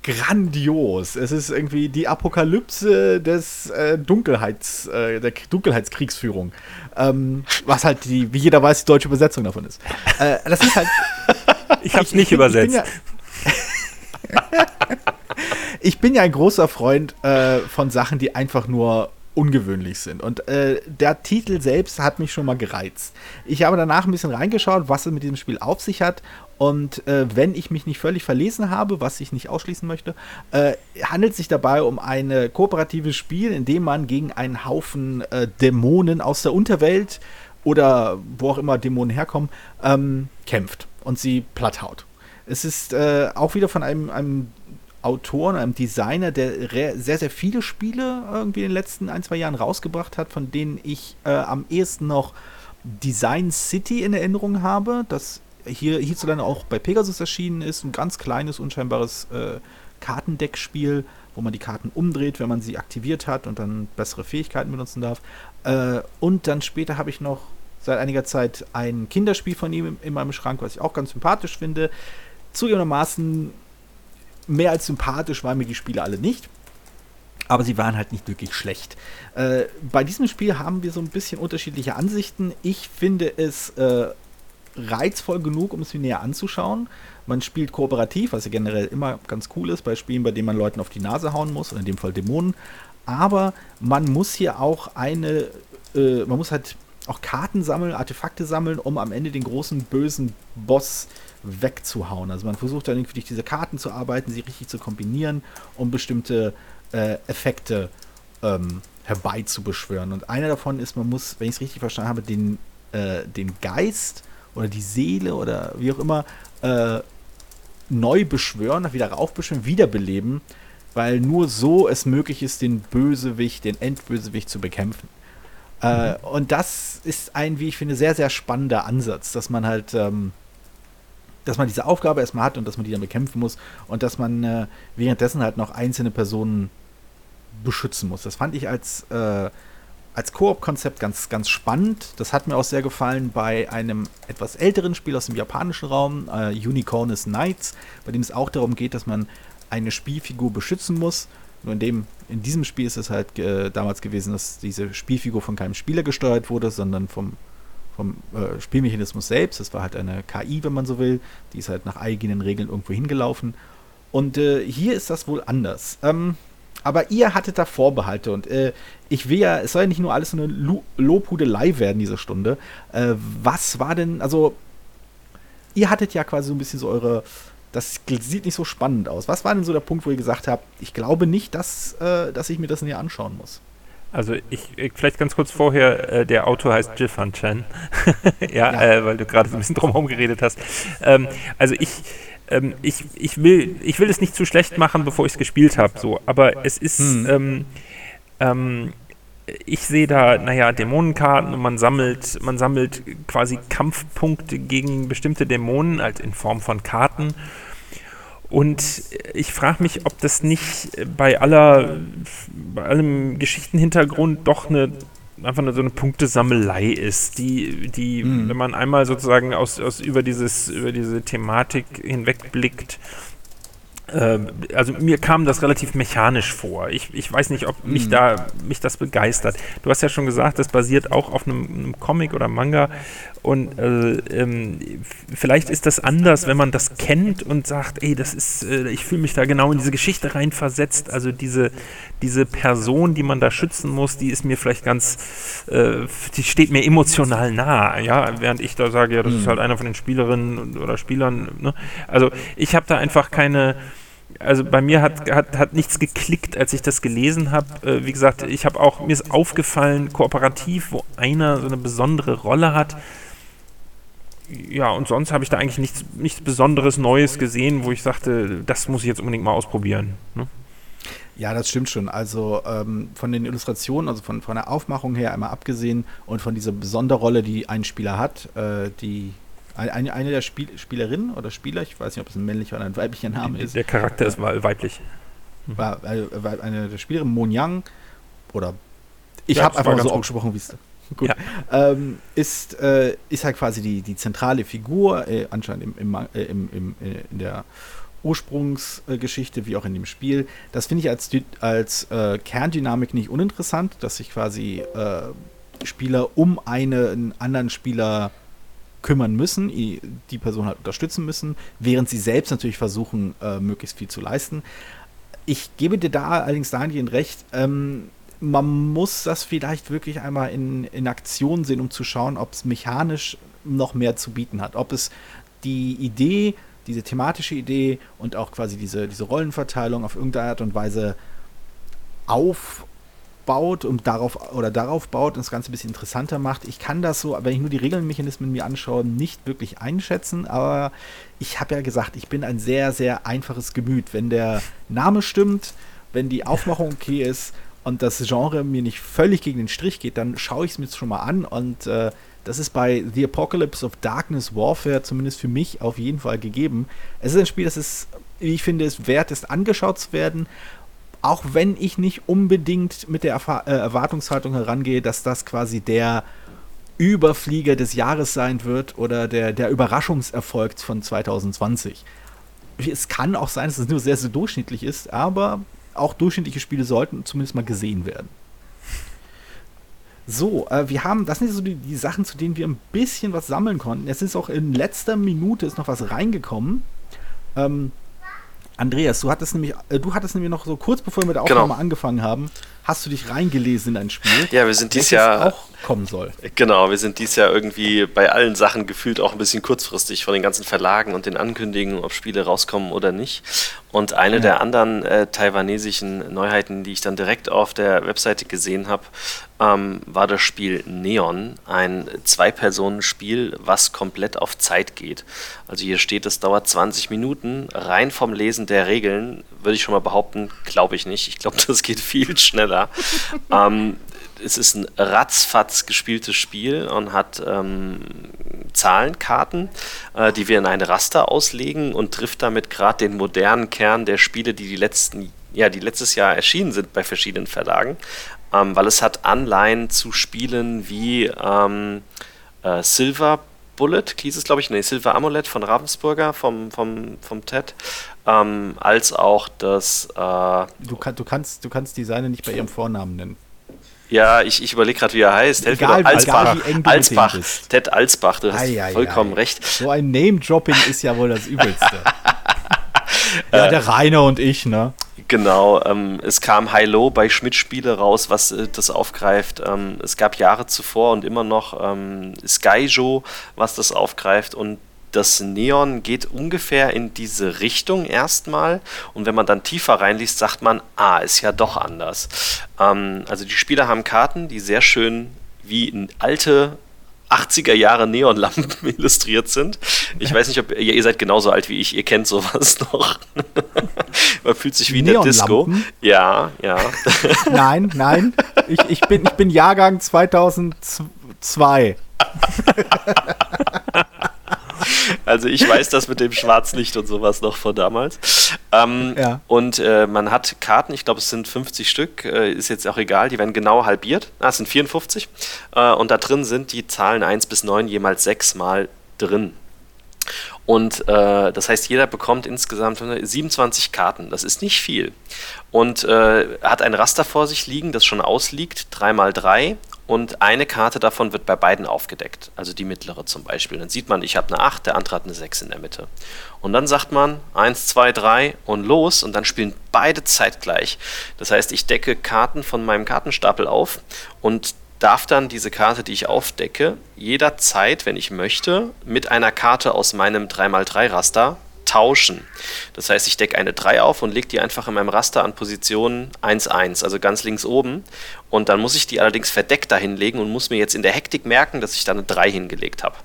grandios. Es ist irgendwie die Apokalypse des äh, Dunkelheits, äh, der Dunkelheitskriegsführung. Ähm, was halt die, wie jeder weiß, die deutsche Übersetzung davon ist. Äh, das ist halt ich habe es nicht ich, übersetzt. Ich bin, ja, ich bin ja ein großer Freund äh, von Sachen, die einfach nur ungewöhnlich sind. Und äh, der Titel selbst hat mich schon mal gereizt. Ich habe danach ein bisschen reingeschaut, was es mit diesem Spiel auf sich hat. Und äh, wenn ich mich nicht völlig verlesen habe, was ich nicht ausschließen möchte, äh, handelt es sich dabei um ein kooperatives Spiel, in dem man gegen einen Haufen äh, Dämonen aus der Unterwelt oder wo auch immer Dämonen herkommen, ähm, kämpft und sie platt haut. Es ist äh, auch wieder von einem, einem Autor, einem Designer, der sehr, sehr viele Spiele irgendwie in den letzten ein, zwei Jahren rausgebracht hat, von denen ich äh, am ehesten noch Design City in Erinnerung habe, das hier hierzulande auch bei Pegasus erschienen ist, ein ganz kleines, unscheinbares äh, Kartendeckspiel, wo man die Karten umdreht, wenn man sie aktiviert hat und dann bessere Fähigkeiten benutzen darf. Äh, und dann später habe ich noch seit einiger Zeit ein Kinderspiel von ihm in meinem Schrank, was ich auch ganz sympathisch finde. Zugegebenermaßen mehr als sympathisch waren mir die Spiele alle nicht. Aber sie waren halt nicht wirklich schlecht. Äh, bei diesem Spiel haben wir so ein bisschen unterschiedliche Ansichten. Ich finde es äh, reizvoll genug, um es mir näher anzuschauen. Man spielt kooperativ, was ja generell immer ganz cool ist bei Spielen, bei denen man Leuten auf die Nase hauen muss, in dem Fall Dämonen. Aber man muss hier auch eine, äh, man muss halt auch Karten sammeln, Artefakte sammeln, um am Ende den großen bösen Boss wegzuhauen. Also man versucht dann durch diese Karten zu arbeiten, sie richtig zu kombinieren, um bestimmte äh, Effekte ähm, herbeizubeschwören. Und einer davon ist, man muss, wenn ich es richtig verstanden habe, den, äh, den Geist oder die Seele oder wie auch immer äh, neu beschwören, wieder raufbeschwören, wiederbeleben, weil nur so es möglich ist, den Bösewicht, den Endbösewicht zu bekämpfen. Äh, und das ist ein, wie ich finde, sehr, sehr spannender Ansatz, dass man halt, ähm, dass man diese Aufgabe erstmal hat und dass man die dann bekämpfen muss und dass man äh, währenddessen halt noch einzelne Personen beschützen muss. Das fand ich als, äh, als Koop-Konzept ganz, ganz spannend. Das hat mir auch sehr gefallen bei einem etwas älteren Spiel aus dem japanischen Raum, äh, Unicorn is Knights, bei dem es auch darum geht, dass man eine Spielfigur beschützen muss nur in, dem, in diesem Spiel ist es halt äh, damals gewesen, dass diese Spielfigur von keinem Spieler gesteuert wurde, sondern vom, vom äh, Spielmechanismus selbst. Das war halt eine KI, wenn man so will. Die ist halt nach eigenen Regeln irgendwo hingelaufen. Und äh, hier ist das wohl anders. Ähm, aber ihr hattet da Vorbehalte und äh, ich will ja, es soll ja nicht nur alles so eine Lo Lobhudelei werden, diese Stunde. Äh, was war denn, also, ihr hattet ja quasi so ein bisschen so eure das sieht nicht so spannend aus. Was war denn so der Punkt, wo ihr gesagt habt, ich glaube nicht, dass, äh, dass ich mir das näher anschauen muss? Also ich, vielleicht ganz kurz vorher, äh, der Autor heißt Jifan Chen. ja, ja. Äh, weil du gerade so ein bisschen drumherum geredet hast. Ähm, also ich, ähm, ich, ich, will, ich will es nicht zu schlecht machen, bevor ich es gespielt habe, so, aber es ist, hm. ähm, ähm ich sehe da, naja, Dämonenkarten und man sammelt, man sammelt quasi Kampfpunkte gegen bestimmte Dämonen, halt in Form von Karten. Und ich frage mich, ob das nicht bei aller, bei allem Geschichtenhintergrund doch eine einfach nur so eine Punktesammelei ist, die, die, mhm. wenn man einmal sozusagen aus, aus über dieses, über diese Thematik hinwegblickt, also mir kam das relativ mechanisch vor. Ich, ich weiß nicht, ob mich mhm. da mich das begeistert. Du hast ja schon gesagt, das basiert auch auf einem, einem Comic oder Manga und äh, ähm, vielleicht ist das anders, wenn man das kennt und sagt, ey, das ist, äh, ich fühle mich da genau in diese Geschichte reinversetzt. Also diese, diese Person, die man da schützen muss, die ist mir vielleicht ganz, äh, die steht mir emotional nah, ja, während ich da sage, ja, das ist halt einer von den Spielerinnen oder Spielern. Ne? Also ich habe da einfach keine also bei mir hat, hat, hat nichts geklickt, als ich das gelesen habe. Äh, wie gesagt, ich habe auch, mir ist aufgefallen, kooperativ, wo einer so eine besondere Rolle hat. Ja, und sonst habe ich da eigentlich nichts, nichts Besonderes Neues gesehen, wo ich sagte, das muss ich jetzt unbedingt mal ausprobieren. Ne? Ja, das stimmt schon. Also ähm, von den Illustrationen, also von, von der Aufmachung her einmal abgesehen und von dieser Sonderrolle, die ein Spieler hat, äh, die eine, eine der Spiel Spielerinnen oder Spieler, ich weiß nicht, ob es ein männlicher oder ein weiblicher Name ist. Der Charakter ist weiblich. War, war eine der Spielerinnen, Mon Yang, oder ich ja, habe einfach so ausgesprochen, wie es gut, ja. ähm, ist, äh, ist halt quasi die, die zentrale Figur, äh, anscheinend im, im, äh, im, im, äh, in der Ursprungsgeschichte wie auch in dem Spiel. Das finde ich als, als äh, Kerndynamik nicht uninteressant, dass sich quasi äh, Spieler um einen anderen Spieler kümmern müssen, die Person halt unterstützen müssen, während sie selbst natürlich versuchen, äh, möglichst viel zu leisten. Ich gebe dir da allerdings dahingehend recht, ähm, man muss das vielleicht wirklich einmal in, in Aktion sehen, um zu schauen, ob es mechanisch noch mehr zu bieten hat. Ob es die Idee, diese thematische Idee und auch quasi diese, diese Rollenverteilung auf irgendeine Art und Weise auf baut und darauf oder darauf baut und das Ganze ein bisschen interessanter macht. Ich kann das so, wenn ich nur die Regelmechanismen mir anschaue, nicht wirklich einschätzen, aber ich habe ja gesagt, ich bin ein sehr, sehr einfaches Gemüt. Wenn der Name stimmt, wenn die Aufmachung okay ist und das Genre mir nicht völlig gegen den Strich geht, dann schaue ich es mir jetzt schon mal an und äh, das ist bei The Apocalypse of Darkness Warfare zumindest für mich auf jeden Fall gegeben. Es ist ein Spiel, das ist, wie ich finde, es wert ist, angeschaut zu werden auch wenn ich nicht unbedingt mit der äh, Erwartungshaltung herangehe, dass das quasi der Überflieger des Jahres sein wird oder der, der Überraschungserfolg von 2020. Es kann auch sein, dass es nur sehr, sehr durchschnittlich ist, aber auch durchschnittliche Spiele sollten zumindest mal gesehen werden. So, äh, wir haben, das sind so die, die, Sachen, zu denen wir ein bisschen was sammeln konnten. Es ist auch in letzter Minute ist noch was reingekommen. Ähm, Andreas, du hattest nämlich, äh, du hattest nämlich noch so kurz bevor wir mit der. Aufnahme genau. angefangen haben, hast du dich reingelesen in ein Spiel. Ja, wir sind dieses Jahr auch kommen soll. Genau, wir sind dieses Jahr irgendwie bei allen Sachen gefühlt auch ein bisschen kurzfristig von den ganzen Verlagen und den Ankündigungen, ob Spiele rauskommen oder nicht. Und eine ja. der anderen äh, taiwanesischen Neuheiten, die ich dann direkt auf der Webseite gesehen habe, ähm, war das Spiel Neon, ein Zwei-Personen-Spiel, was komplett auf Zeit geht. Also hier steht, es dauert 20 Minuten. Rein vom Lesen der Regeln würde ich schon mal behaupten, glaube ich nicht. Ich glaube, das geht viel schneller. ähm, es ist ein ratzfatz gespieltes Spiel und hat ähm, Zahlenkarten, äh, die wir in ein Raster auslegen und trifft damit gerade den modernen Kern der Spiele, die die letzten ja, die letztes Jahr erschienen sind bei verschiedenen Verlagen, ähm, weil es hat Anleihen zu Spielen wie ähm, äh, Silver Bullet, hieß es glaube ich, nee, Silver Amulet von Ravensburger, vom, vom, vom TED, ähm, als auch das... Äh, du, kann, du, kannst, du kannst die Seine nicht bei ihrem Vornamen nennen. Ja, ich, ich überlege gerade, wie er heißt. Helf egal, mir Alsbach. Alsbach. Ted Alsbach, du hast ei, ei, vollkommen ei. recht. So ein Name-Dropping ist ja wohl das Übelste. ja, der Rainer und ich, ne? Genau, ähm, es kam High-Low bei Schmidt-Spiele raus, was äh, das aufgreift. Ähm, es gab Jahre zuvor und immer noch ähm, Skyjo, was das aufgreift und das Neon geht ungefähr in diese Richtung erstmal und wenn man dann tiefer reinliest, sagt man, ah, ist ja doch anders. Ähm, also die Spieler haben Karten, die sehr schön wie alte 80er Jahre Neonlampen illustriert sind. Ich weiß nicht, ob ihr, ihr seid genauso alt wie ich, ihr kennt sowas noch. Man fühlt sich wie in der Disco. Ja, ja. Nein, nein. Ich, ich, bin, ich bin Jahrgang 2002. Also ich weiß das mit dem Schwarzlicht und sowas noch von damals. Ähm, ja. Und äh, man hat Karten, ich glaube es sind 50 Stück, äh, ist jetzt auch egal, die werden genau halbiert. Ah, es sind 54. Äh, und da drin sind die Zahlen 1 bis 9 jemals sechsmal drin. Und äh, das heißt, jeder bekommt insgesamt 27 Karten. Das ist nicht viel. Und äh, hat ein Raster vor sich liegen, das schon ausliegt, 3x3 und eine Karte davon wird bei beiden aufgedeckt, also die mittlere zum Beispiel. Dann sieht man, ich habe eine 8, der andere hat eine 6 in der Mitte. Und dann sagt man 1, 2, 3 und los und dann spielen beide zeitgleich. Das heißt, ich decke Karten von meinem Kartenstapel auf und darf dann diese Karte, die ich aufdecke, jederzeit, wenn ich möchte, mit einer Karte aus meinem 3x3-Raster tauschen. Das heißt, ich decke eine 3 auf und lege die einfach in meinem Raster an Position 1, 1, also ganz links oben. Und dann muss ich die allerdings verdeckt dahinlegen und muss mir jetzt in der Hektik merken, dass ich da eine 3 hingelegt habe.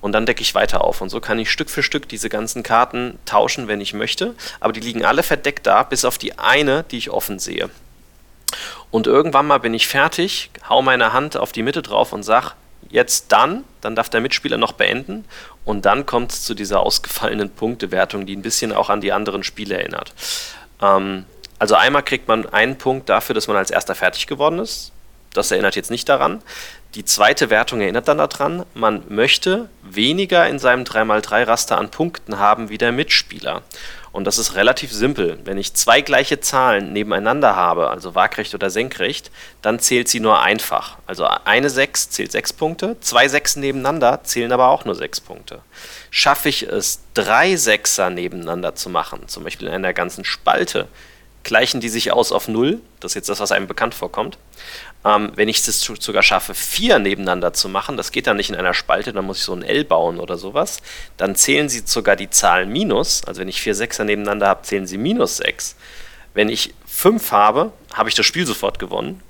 Und dann decke ich weiter auf. Und so kann ich Stück für Stück diese ganzen Karten tauschen, wenn ich möchte. Aber die liegen alle verdeckt da, bis auf die eine, die ich offen sehe. Und irgendwann mal bin ich fertig, hau meine Hand auf die Mitte drauf und sag, jetzt dann, dann darf der Mitspieler noch beenden und dann kommt es zu dieser ausgefallenen Punktewertung, die ein bisschen auch an die anderen Spiele erinnert. Ähm, also einmal kriegt man einen Punkt dafür, dass man als erster fertig geworden ist. Das erinnert jetzt nicht daran. Die zweite Wertung erinnert dann daran, man möchte weniger in seinem 3x3-Raster an Punkten haben wie der Mitspieler. Und das ist relativ simpel. Wenn ich zwei gleiche Zahlen nebeneinander habe, also waagrecht oder senkrecht, dann zählt sie nur einfach. Also eine 6 zählt 6 Punkte, zwei Sechsen nebeneinander zählen aber auch nur 6 Punkte. Schaffe ich es, drei Sechser nebeneinander zu machen, zum Beispiel in einer ganzen Spalte, gleichen die sich aus auf 0, das ist jetzt das, was einem bekannt vorkommt. Ähm, wenn ich es sogar schaffe, vier nebeneinander zu machen, das geht dann nicht in einer Spalte, dann muss ich so ein L bauen oder sowas, dann zählen sie sogar die Zahlen minus. Also wenn ich vier Sechser nebeneinander habe, zählen sie minus sechs. Wenn ich fünf habe, habe ich das Spiel sofort gewonnen.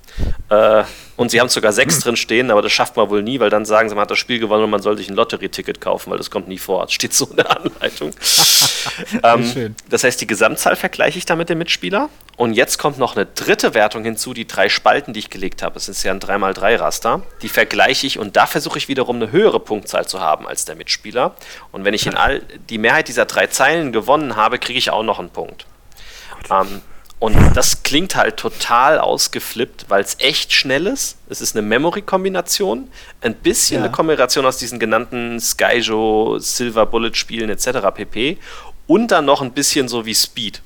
Äh, und sie haben sogar sechs drin stehen, aber das schafft man wohl nie, weil dann sagen sie, man hat das Spiel gewonnen und man soll sich ein Lottery-Ticket kaufen, weil das kommt nie vor. Das steht so in der Anleitung. ähm, das heißt, die Gesamtzahl vergleiche ich da mit dem Mitspieler. Und jetzt kommt noch eine dritte Wertung hinzu, die drei Spalten, die ich gelegt habe. Es ist ja ein 3x3-Raster. Die vergleiche ich und da versuche ich wiederum eine höhere Punktzahl zu haben als der Mitspieler. Und wenn ich in all die Mehrheit dieser drei Zeilen gewonnen habe, kriege ich auch noch einen Punkt. Ähm, und das klingt halt total ausgeflippt, weil es echt schnell ist. Es ist eine Memory-Kombination, ein bisschen ja. eine Kombination aus diesen genannten Skyjo, Silver Bullet Spielen etc. pp. Und dann noch ein bisschen so wie Speed.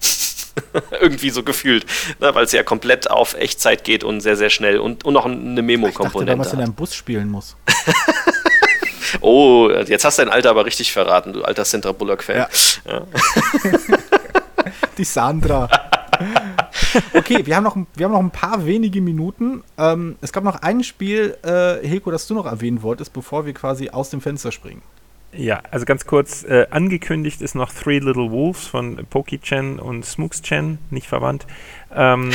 Irgendwie so gefühlt, ne, weil es ja komplett auf Echtzeit geht und sehr, sehr schnell und, und noch eine Memo-Komponente. Ich dachte, in einem Bus spielen muss. oh, jetzt hast du dein Alter aber richtig verraten, du alter Sandra Bullock-Fan. Ja. ja. Die Sandra. okay, wir haben, noch, wir haben noch ein paar wenige Minuten. Ähm, es gab noch ein Spiel, äh, Hilko, das du noch erwähnen wolltest, bevor wir quasi aus dem Fenster springen. Ja, also ganz kurz, äh, angekündigt ist noch Three Little Wolves von Poki-Chan und Smooks-Chan, nicht verwandt. Ähm,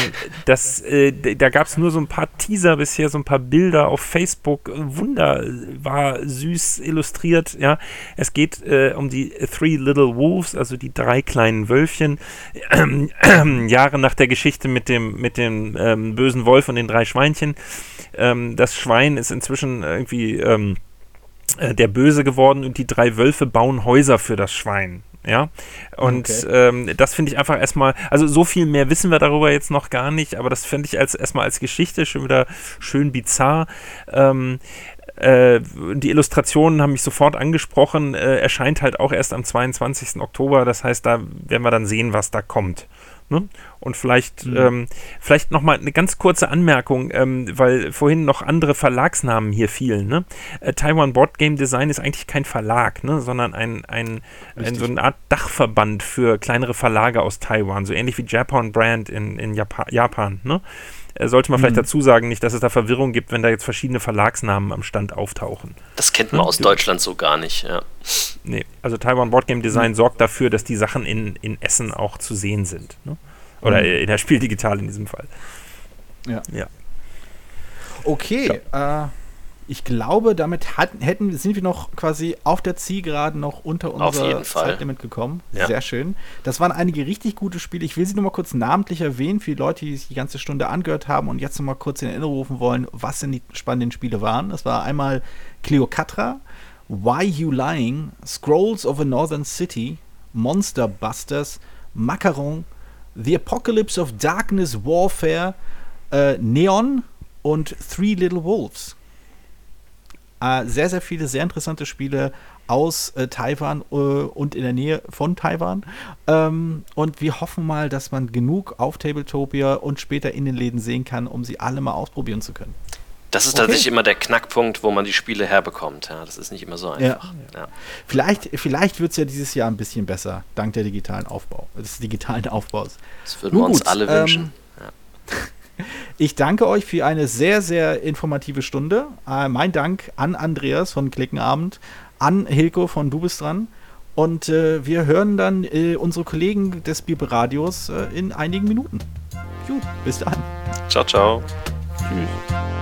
das, äh, da gab es nur so ein paar Teaser bisher, so ein paar Bilder auf Facebook. Wunder, war süß illustriert, ja. Es geht äh, um die Three Little Wolves, also die drei kleinen Wölfchen. Jahre nach der Geschichte mit dem, mit dem ähm, bösen Wolf und den drei Schweinchen. Ähm, das Schwein ist inzwischen irgendwie ähm, äh, der Böse geworden und die drei Wölfe bauen Häuser für das Schwein. Ja, und okay. ähm, das finde ich einfach erstmal, also so viel mehr wissen wir darüber jetzt noch gar nicht, aber das finde ich als erstmal als Geschichte schon wieder schön bizarr. Ähm, äh, die Illustrationen haben mich sofort angesprochen, äh, erscheint halt auch erst am 22. Oktober, das heißt, da werden wir dann sehen, was da kommt. Ne? Und vielleicht, mhm. ähm, vielleicht nochmal eine ganz kurze Anmerkung, ähm, weil vorhin noch andere Verlagsnamen hier fielen. Ne? Äh, Taiwan Board Game Design ist eigentlich kein Verlag, ne? sondern ein, ein, ein, so eine Art Dachverband für kleinere Verlage aus Taiwan, so ähnlich wie Japan Brand in, in Japan. Japan ne? Äh, sollte man vielleicht mhm. dazu sagen, nicht, dass es da Verwirrung gibt, wenn da jetzt verschiedene Verlagsnamen am Stand auftauchen. Das kennt man hm? aus Deutschland so gar nicht, ja. Nee, also Taiwan Board Game Design mhm. sorgt dafür, dass die Sachen in, in Essen auch zu sehen sind. Ne? Oder mhm. in der Spiel digital in diesem Fall. Ja. ja. Okay, äh, ich glaube, damit hat, hätten, sind wir noch quasi auf der Zielgeraden noch unter unser Zeitlimit gekommen. Ja. Sehr schön. Das waren einige richtig gute Spiele. Ich will sie nur mal kurz namentlich erwähnen für die Leute, die sich die ganze Stunde angehört haben und jetzt noch mal kurz in Erinnerung rufen wollen, was denn die spannenden Spiele waren. Das war einmal Cleocatra, Why You Lying, Scrolls of a Northern City, Monster Busters, Macaron, The Apocalypse of Darkness Warfare, äh, Neon und Three Little Wolves. Äh, sehr, sehr viele sehr interessante Spiele aus äh, Taiwan äh, und in der Nähe von Taiwan. Ähm, und wir hoffen mal, dass man genug auf Tabletopia und später in den Läden sehen kann, um sie alle mal ausprobieren zu können. Das ist okay. tatsächlich immer der Knackpunkt, wo man die Spiele herbekommt. Ja, das ist nicht immer so einfach. Ja. Ja. Vielleicht, vielleicht wird es ja dieses Jahr ein bisschen besser, dank der digitalen Aufbau, des digitalen Aufbaus. Das würden wir uns alle wünschen. Ähm, ich danke euch für eine sehr, sehr informative Stunde. Äh, mein Dank an Andreas von Klickenabend, an Hilko von Du bist dran. Und äh, wir hören dann äh, unsere Kollegen des Bibelradios äh, in einigen Minuten. Gut, bis dann. Ciao, ciao. Tschüss.